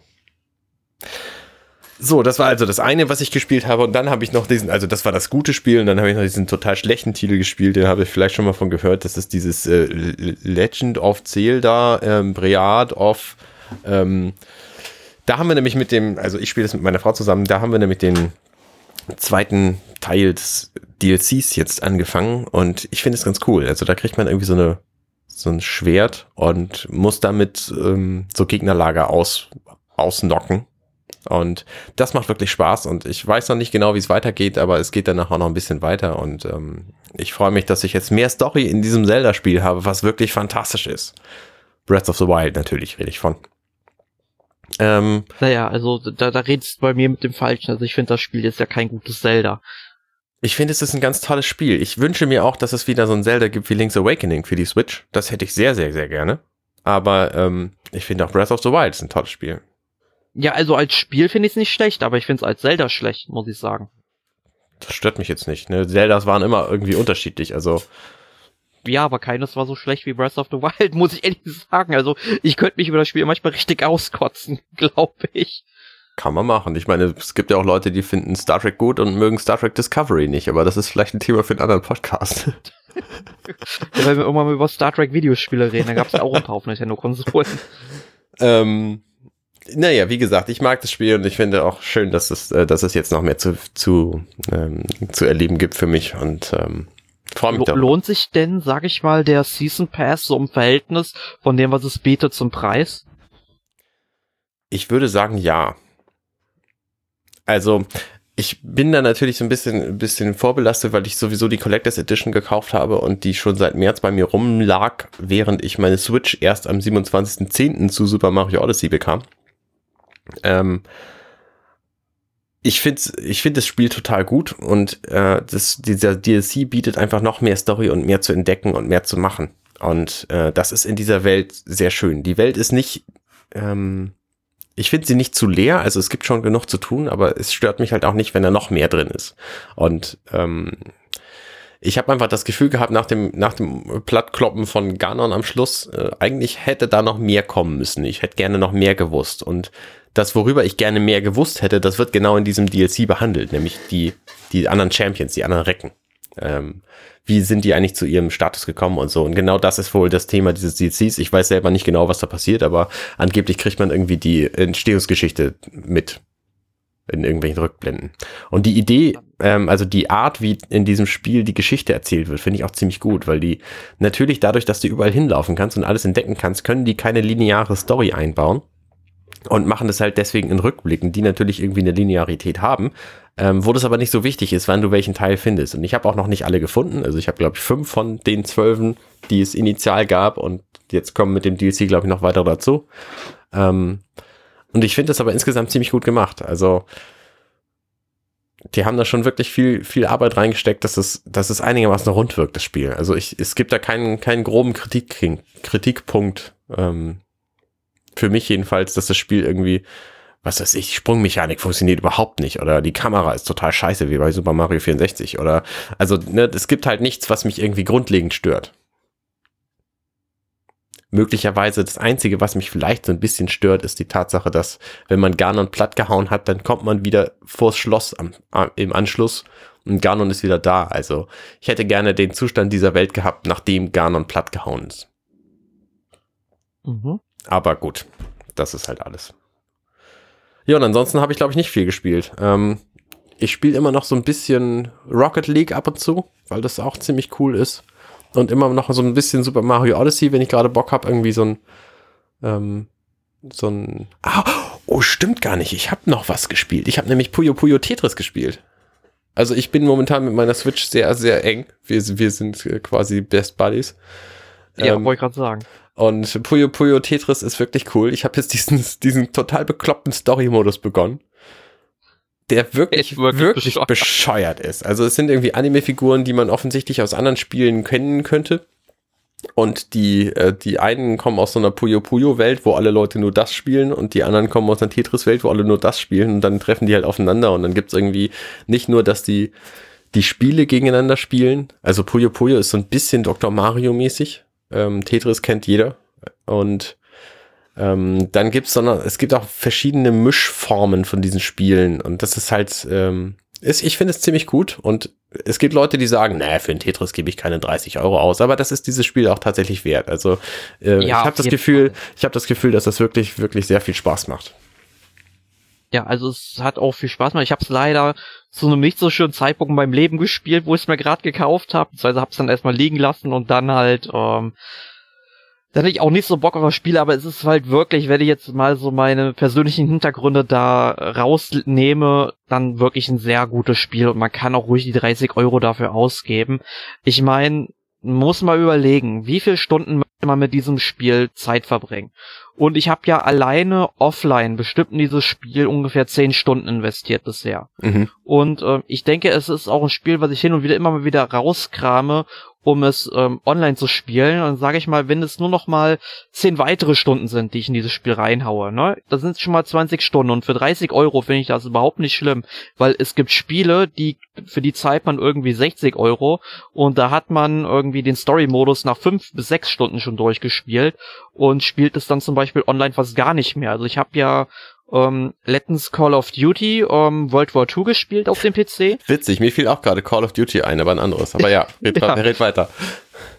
So, das war also das eine, was ich gespielt habe. Und dann habe ich noch diesen, also das war das gute Spiel. Und dann habe ich noch diesen total schlechten Titel gespielt. Den habe ich vielleicht schon mal von gehört. Das ist dieses äh, Legend of Zelda, ähm, Bread of. Ähm, da haben wir nämlich mit dem, also ich spiele das mit meiner Frau zusammen. Da haben wir nämlich den zweiten Teil des DLCs jetzt angefangen. Und ich finde es ganz cool. Also da kriegt man irgendwie so eine so ein Schwert und muss damit ähm, so Gegnerlager aus, ausnocken und das macht wirklich Spaß und ich weiß noch nicht genau, wie es weitergeht, aber es geht danach auch noch ein bisschen weiter und ähm, ich freue mich, dass ich jetzt mehr Story in diesem Zelda-Spiel habe, was wirklich fantastisch ist. Breath of the Wild natürlich rede ich von. Ähm, naja, also da, da redest du bei mir mit dem Falschen. Also ich finde, das Spiel ist ja kein gutes Zelda. Ich finde, es ist ein ganz tolles Spiel. Ich wünsche mir auch, dass es wieder so ein Zelda gibt wie Link's Awakening für die Switch. Das hätte ich sehr, sehr, sehr gerne. Aber ähm, ich finde auch Breath of the Wild ist ein tolles Spiel. Ja, also als Spiel finde ich es nicht schlecht, aber ich finde es als Zelda schlecht, muss ich sagen. Das stört mich jetzt nicht. Ne? Zeldas waren immer irgendwie unterschiedlich, also. Ja, aber keines war so schlecht wie Breath of the Wild, muss ich ehrlich sagen. Also ich könnte mich über das Spiel manchmal richtig auskotzen, glaube ich. Kann man machen. Ich meine, es gibt ja auch Leute, die finden Star Trek gut und mögen Star Trek Discovery nicht, aber das ist vielleicht ein Thema für einen anderen Podcast. ja, wenn wir irgendwann mal über Star Trek Videospiele reden, dann gab es ja auch ein paar auf Nintendo-Konsolen. ähm, naja, wie gesagt, ich mag das Spiel und ich finde auch schön, dass es, äh, dass es jetzt noch mehr zu, zu, ähm, zu erleben gibt für mich und ähm, freue mich. Lohnt sich denn, sag ich mal, der Season Pass so im Verhältnis von dem, was es bietet, zum Preis? Ich würde sagen, ja. Also, ich bin da natürlich so ein bisschen, ein bisschen vorbelastet, weil ich sowieso die Collectors Edition gekauft habe und die schon seit März bei mir rumlag, während ich meine Switch erst am 27.10. zu Super Mario Odyssey bekam. Ähm, ich finde ich find das Spiel total gut und äh, das, dieser DLC bietet einfach noch mehr Story und mehr zu entdecken und mehr zu machen. Und äh, das ist in dieser Welt sehr schön. Die Welt ist nicht, ähm, ich finde sie nicht zu leer, also es gibt schon genug zu tun, aber es stört mich halt auch nicht, wenn da noch mehr drin ist. Und ähm, ich habe einfach das Gefühl gehabt, nach dem, nach dem Plattkloppen von Ganon am Schluss, äh, eigentlich hätte da noch mehr kommen müssen. Ich hätte gerne noch mehr gewusst. Und das, worüber ich gerne mehr gewusst hätte, das wird genau in diesem DLC behandelt, nämlich die, die anderen Champions, die anderen Recken. Ähm, wie sind die eigentlich zu ihrem Status gekommen und so. Und genau das ist wohl das Thema dieses DLCs. Ich weiß selber nicht genau, was da passiert, aber angeblich kriegt man irgendwie die Entstehungsgeschichte mit in irgendwelchen Rückblenden. Und die Idee, ähm, also die Art, wie in diesem Spiel die Geschichte erzählt wird, finde ich auch ziemlich gut, weil die natürlich dadurch, dass du überall hinlaufen kannst und alles entdecken kannst, können die keine lineare Story einbauen und machen das halt deswegen in Rückblicken, die natürlich irgendwie eine Linearität haben, ähm, wo das aber nicht so wichtig ist, wann du welchen Teil findest. Und ich habe auch noch nicht alle gefunden. Also ich habe, glaube ich, fünf von den zwölfen, die es initial gab und jetzt kommen mit dem DLC, glaube ich, noch weiter dazu. Ähm, und ich finde das aber insgesamt ziemlich gut gemacht. Also die haben da schon wirklich viel, viel Arbeit reingesteckt, dass es, dass es einigermaßen rund wirkt, das Spiel. Also ich, es gibt da keinen, keinen groben Kritik, Kritikpunkt, ähm, für mich jedenfalls, dass das Spiel irgendwie, was weiß ich, Sprungmechanik funktioniert überhaupt nicht oder die Kamera ist total scheiße wie bei Super Mario 64 oder, also, ne, es gibt halt nichts, was mich irgendwie grundlegend stört. Möglicherweise das Einzige, was mich vielleicht so ein bisschen stört, ist die Tatsache, dass wenn man Ganon platt gehauen hat, dann kommt man wieder vors Schloss am, im Anschluss und Ganon ist wieder da. Also ich hätte gerne den Zustand dieser Welt gehabt, nachdem Ganon platt gehauen ist. Mhm. Aber gut, das ist halt alles. Ja, und ansonsten habe ich, glaube ich, nicht viel gespielt. Ähm, ich spiele immer noch so ein bisschen Rocket League ab und zu, weil das auch ziemlich cool ist. Und immer noch so ein bisschen Super Mario Odyssey, wenn ich gerade Bock habe, irgendwie so ein, ähm, so ein. Ah, oh, stimmt gar nicht. Ich habe noch was gespielt. Ich habe nämlich Puyo Puyo Tetris gespielt. Also ich bin momentan mit meiner Switch sehr, sehr eng. Wir, wir sind quasi Best Buddies. Ja, ähm, wollte ich gerade sagen. Und Puyo Puyo Tetris ist wirklich cool. Ich habe jetzt diesen, diesen total bekloppten Story-Modus begonnen. Der wirklich, wirklich, bescheuert. bescheuert ist. Also es sind irgendwie Anime-Figuren, die man offensichtlich aus anderen Spielen kennen könnte. Und die, äh, die einen kommen aus so einer Puyo Puyo Welt, wo alle Leute nur das spielen und die anderen kommen aus einer Tetris Welt, wo alle nur das spielen und dann treffen die halt aufeinander und dann gibt's irgendwie nicht nur, dass die die Spiele gegeneinander spielen. Also Puyo Puyo ist so ein bisschen Dr. Mario mäßig, ähm, Tetris kennt jeder. Und ähm, dann gibt's sondern es gibt auch verschiedene Mischformen von diesen Spielen. Und das ist halt, ähm, ist, ich finde es ziemlich gut. Und es gibt Leute, die sagen, naja, für ein Tetris gebe ich keine 30 Euro aus, aber das ist dieses Spiel auch tatsächlich wert. Also äh, ja, ich habe das Gefühl, Fall. ich habe das Gefühl, dass das wirklich, wirklich sehr viel Spaß macht. Ja, also es hat auch viel Spaß gemacht. Ich habe es leider zu einem nicht so schönen Zeitpunkt in meinem Leben gespielt, wo ich es mir gerade gekauft habe. Also habe es dann erstmal liegen lassen und dann halt, ähm, dann hätte ich auch nicht so Bock auf das Spiel, aber es ist halt wirklich, wenn ich jetzt mal so meine persönlichen Hintergründe da rausnehme, dann wirklich ein sehr gutes Spiel und man kann auch ruhig die 30 Euro dafür ausgeben. Ich meine, muss mal überlegen, wie viele Stunden möchte man mit diesem Spiel Zeit verbringen. Und ich habe ja alleine offline bestimmt in dieses Spiel ungefähr 10 Stunden investiert bisher. Mhm. Und äh, ich denke, es ist auch ein Spiel, was ich hin und wieder immer mal wieder rauskrame, um es ähm, online zu spielen. Und sage ich mal, wenn es nur noch mal zehn weitere Stunden sind, die ich in dieses Spiel reinhaue, ne, das sind schon mal 20 Stunden. Und für 30 Euro finde ich das überhaupt nicht schlimm, weil es gibt Spiele, die für die zahlt man irgendwie 60 Euro und da hat man irgendwie den Story-Modus nach fünf bis sechs Stunden schon durchgespielt und spielt es dann zum Beispiel online fast gar nicht mehr. Also ich habe ja ähm, letztens Call of Duty ähm, World War II gespielt auf dem PC. Witzig, mir fiel auch gerade Call of Duty ein, aber ein anderes. Aber ja, red, ja. red weiter.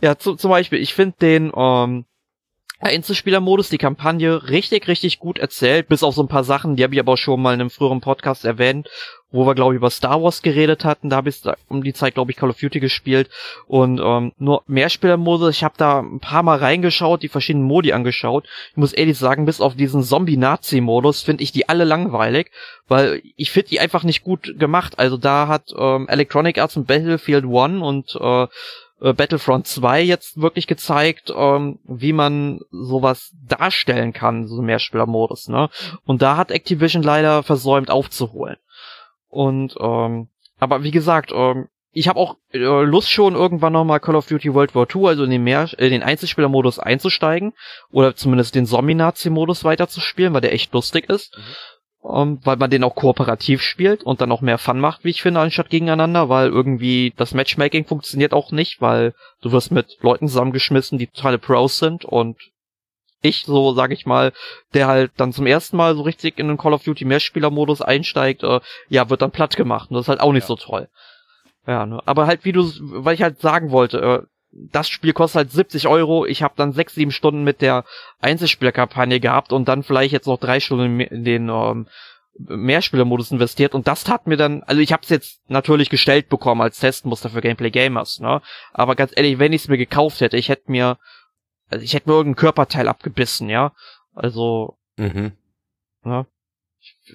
Ja, zu, zum Beispiel, ich finde den ähm, Einzelspielermodus, die Kampagne richtig, richtig gut erzählt, bis auf so ein paar Sachen, die habe ich aber auch schon mal in einem früheren Podcast erwähnt, wo wir, glaube ich, über Star Wars geredet hatten. Da habe ich um die Zeit, glaube ich, Call of Duty gespielt. Und ähm, nur Mehrspielermodus, ich habe da ein paar Mal reingeschaut, die verschiedenen Modi angeschaut. Ich muss ehrlich sagen, bis auf diesen Zombie-Nazi-Modus finde ich die alle langweilig, weil ich finde die einfach nicht gut gemacht. Also da hat ähm, Electronic Arts und Battlefield One und äh Battlefront 2 jetzt wirklich gezeigt, ähm, wie man sowas darstellen kann, so Mehrspielermodus, ne? Und da hat Activision leider versäumt aufzuholen. Und ähm, aber wie gesagt, ähm, ich habe auch äh, Lust schon irgendwann nochmal Call of Duty World War II, also in den, Mehr äh, den Einzelspielermodus einzusteigen oder zumindest den Zombie-Nazi-Modus weiterzuspielen, weil der echt lustig ist. Mhm. Um, ähm, weil man den auch kooperativ spielt und dann auch mehr Fun macht, wie ich finde, anstatt gegeneinander, weil irgendwie das Matchmaking funktioniert auch nicht, weil du wirst mit Leuten zusammengeschmissen, die totale Pros sind und ich, so sag ich mal, der halt dann zum ersten Mal so richtig in den Call of Duty Mehrspieler-Modus einsteigt, äh, ja, wird dann platt gemacht. Und das ist halt auch nicht ja. so toll. Ja, ne? aber halt wie du, weil ich halt sagen wollte, äh, das Spiel kostet halt 70 Euro. Ich habe dann sechs, sieben Stunden mit der Einzelspielerkampagne gehabt und dann vielleicht jetzt noch drei Stunden in den ähm, Mehrspielermodus investiert und das tat mir dann, also ich habe es jetzt natürlich gestellt bekommen als Testmuster für Gameplay Gamers, ne? Aber ganz ehrlich, wenn ich es mir gekauft hätte, ich hätte mir, also ich hätte mir irgendein Körperteil abgebissen, ja? Also, mhm. ne?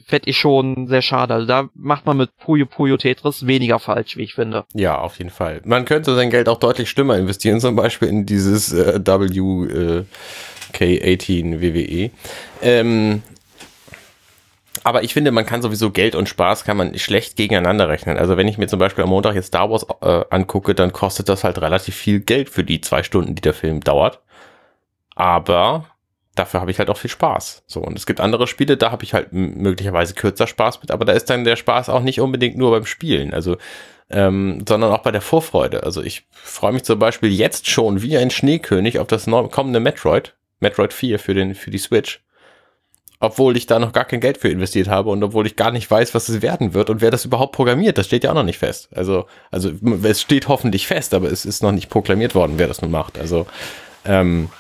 Fände ich schon sehr schade. Also da macht man mit Puyo Puyo Tetris weniger falsch, wie ich finde. Ja, auf jeden Fall. Man könnte sein Geld auch deutlich schlimmer investieren, zum Beispiel in dieses äh, WK18 WWE. Ähm, aber ich finde, man kann sowieso Geld und Spaß kann man schlecht gegeneinander rechnen. Also wenn ich mir zum Beispiel am Montag jetzt Star Wars äh, angucke, dann kostet das halt relativ viel Geld für die zwei Stunden, die der Film dauert. Aber dafür habe ich halt auch viel Spaß. So, und es gibt andere Spiele, da habe ich halt möglicherweise kürzer Spaß mit, aber da ist dann der Spaß auch nicht unbedingt nur beim Spielen, also ähm, sondern auch bei der Vorfreude. Also ich freue mich zum Beispiel jetzt schon wie ein Schneekönig auf das kommende Metroid, Metroid 4 für, den, für die Switch. Obwohl ich da noch gar kein Geld für investiert habe und obwohl ich gar nicht weiß, was es werden wird und wer das überhaupt programmiert, das steht ja auch noch nicht fest. Also, also es steht hoffentlich fest, aber es ist noch nicht proklamiert worden, wer das nun macht. Also, ähm,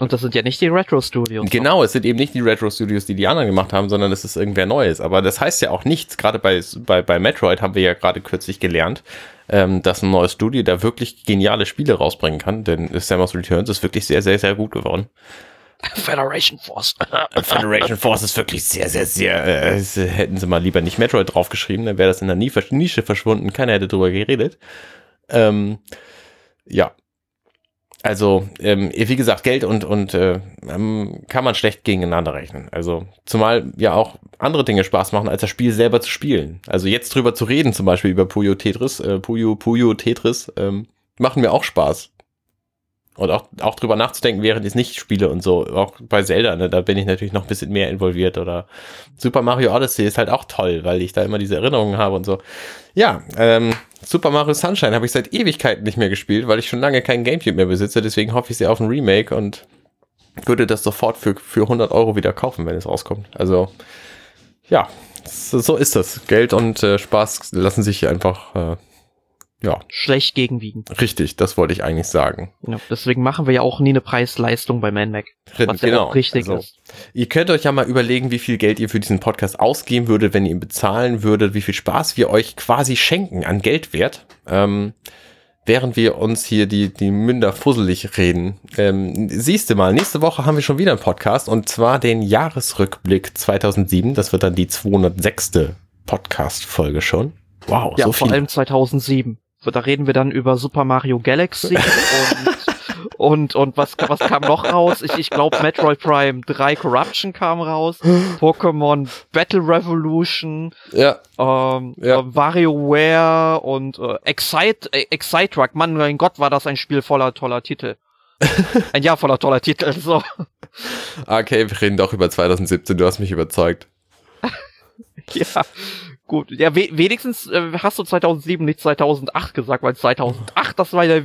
und das sind ja nicht die Retro Studios. Genau, es sind eben nicht die Retro Studios, die die anderen gemacht haben, sondern es ist irgendwer Neues. Aber das heißt ja auch nichts. Gerade bei, bei, bei Metroid haben wir ja gerade kürzlich gelernt, ähm, dass ein neues Studio da wirklich geniale Spiele rausbringen kann. Denn Samus Returns ist wirklich sehr, sehr, sehr gut geworden. Federation Force. Federation Force ist wirklich sehr, sehr, sehr. Äh, hätten sie mal lieber nicht Metroid draufgeschrieben, dann wäre das in der Nische verschwunden. Keiner hätte drüber geredet. Ähm, ja, also, ähm, wie gesagt, Geld und, und äh, ähm, kann man schlecht gegeneinander rechnen. Also, zumal ja auch andere Dinge Spaß machen, als das Spiel selber zu spielen. Also jetzt drüber zu reden, zum Beispiel über Puyo Tetris, äh, Puyo, Puyo Tetris, ähm, machen mir auch Spaß. Und auch, auch drüber nachzudenken, während ich es nicht spiele und so. Auch bei Zelda, ne, da bin ich natürlich noch ein bisschen mehr involviert. Oder Super Mario Odyssey ist halt auch toll, weil ich da immer diese Erinnerungen habe und so. Ja, ähm, Super Mario Sunshine habe ich seit Ewigkeiten nicht mehr gespielt, weil ich schon lange kein Gamecube mehr besitze. Deswegen hoffe ich sehr auf ein Remake und würde das sofort für, für 100 Euro wieder kaufen, wenn es rauskommt. Also, ja, so, so ist das. Geld und äh, Spaß lassen sich einfach äh, ja. schlecht gegenwiegen. Richtig, das wollte ich eigentlich sagen. Ja, deswegen machen wir ja auch nie eine Preis-Leistung bei ManMac. Was genau. ja auch richtig also, ist. Ihr könnt euch ja mal überlegen, wie viel Geld ihr für diesen Podcast ausgeben würdet, wenn ihr ihn bezahlen würdet, wie viel Spaß wir euch quasi schenken an Geldwert. Ähm, während wir uns hier die, die Münder fusselig reden. Ähm, siehst du mal, nächste Woche haben wir schon wieder einen Podcast und zwar den Jahresrückblick 2007. Das wird dann die 206. Podcast-Folge schon. Wow, ja, so viel. vor allem 2007 da reden wir dann über Super Mario Galaxy und, und, und was, was kam noch raus? Ich, ich glaube Metroid Prime 3 Corruption kam raus, Pokémon Battle Revolution, ja. Ähm, ja. Äh, WarioWare und äh, Excite, äh, Excite Truck. Mann, mein Gott, war das ein Spiel voller toller Titel. ein Jahr voller toller Titel, so. Okay, wir reden doch über 2017, du hast mich überzeugt. ja, Gut, ja, we wenigstens äh, hast du 2007 nicht 2008 gesagt, weil 2008, das war ja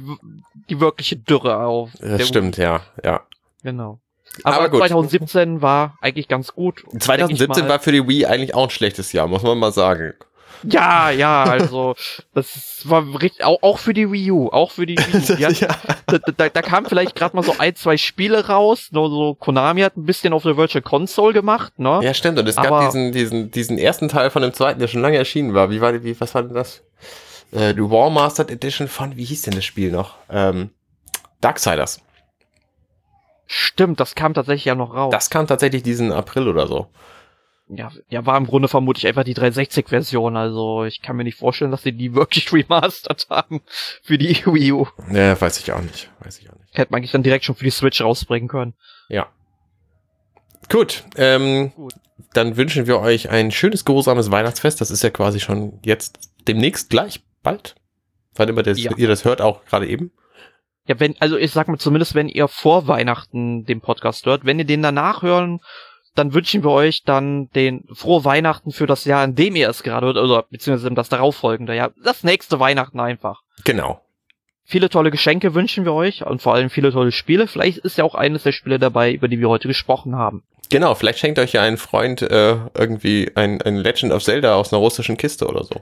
die wirkliche Dürre auf. Das stimmt, ja, ja. Genau. Aber, Aber 2017 war eigentlich ganz gut. 2017 war für die Wii eigentlich auch ein schlechtes Jahr, muss man mal sagen. Ja, ja, also das war richtig, auch, auch für die Wii U, auch für die Wii U. ja. da, da, da kam vielleicht gerade mal so ein, zwei Spiele raus, nur so Konami hat ein bisschen auf der Virtual Console gemacht, ne? Ja, stimmt, und es Aber, gab diesen, diesen, diesen ersten Teil von dem zweiten, der schon lange erschienen war. Wie war wie, was war denn das? Äh, die War Mastered Edition von, wie hieß denn das Spiel noch? Ähm, Darksiders. Stimmt, das kam tatsächlich ja noch raus. Das kam tatsächlich diesen April oder so ja, ja, war im Grunde vermutlich einfach die 360-Version. Also ich kann mir nicht vorstellen, dass sie die wirklich remastert haben für die Wii U. Ja, weiß ich auch nicht. Weiß ich auch nicht. Hätte man eigentlich dann direkt schon für die Switch rausbringen können. Ja. Gut, ähm, Gut. dann wünschen wir euch ein schönes, geruhsames Weihnachtsfest. Das ist ja quasi schon jetzt demnächst gleich, bald. Wann immer das, ja. ihr das hört, auch gerade eben. Ja, wenn, also ich sag mal zumindest, wenn ihr vor Weihnachten den Podcast hört, wenn ihr den danach hören dann wünschen wir euch dann den frohe Weihnachten für das Jahr, in dem ihr es gerade hört, oder beziehungsweise das darauffolgende Jahr. Das nächste Weihnachten einfach. Genau. Viele tolle Geschenke wünschen wir euch und vor allem viele tolle Spiele. Vielleicht ist ja auch eines der Spiele dabei, über die wir heute gesprochen haben. Genau, vielleicht schenkt euch ja ein Freund äh, irgendwie ein, ein Legend of Zelda aus einer russischen Kiste oder so.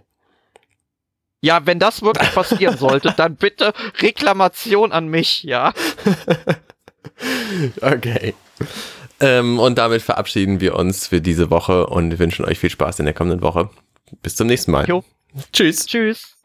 Ja, wenn das wirklich passieren sollte, dann bitte Reklamation an mich, ja. okay. Ähm, und damit verabschieden wir uns für diese Woche und wünschen euch viel Spaß in der kommenden Woche. Bis zum nächsten Mal. Jo. Tschüss. Tschüss.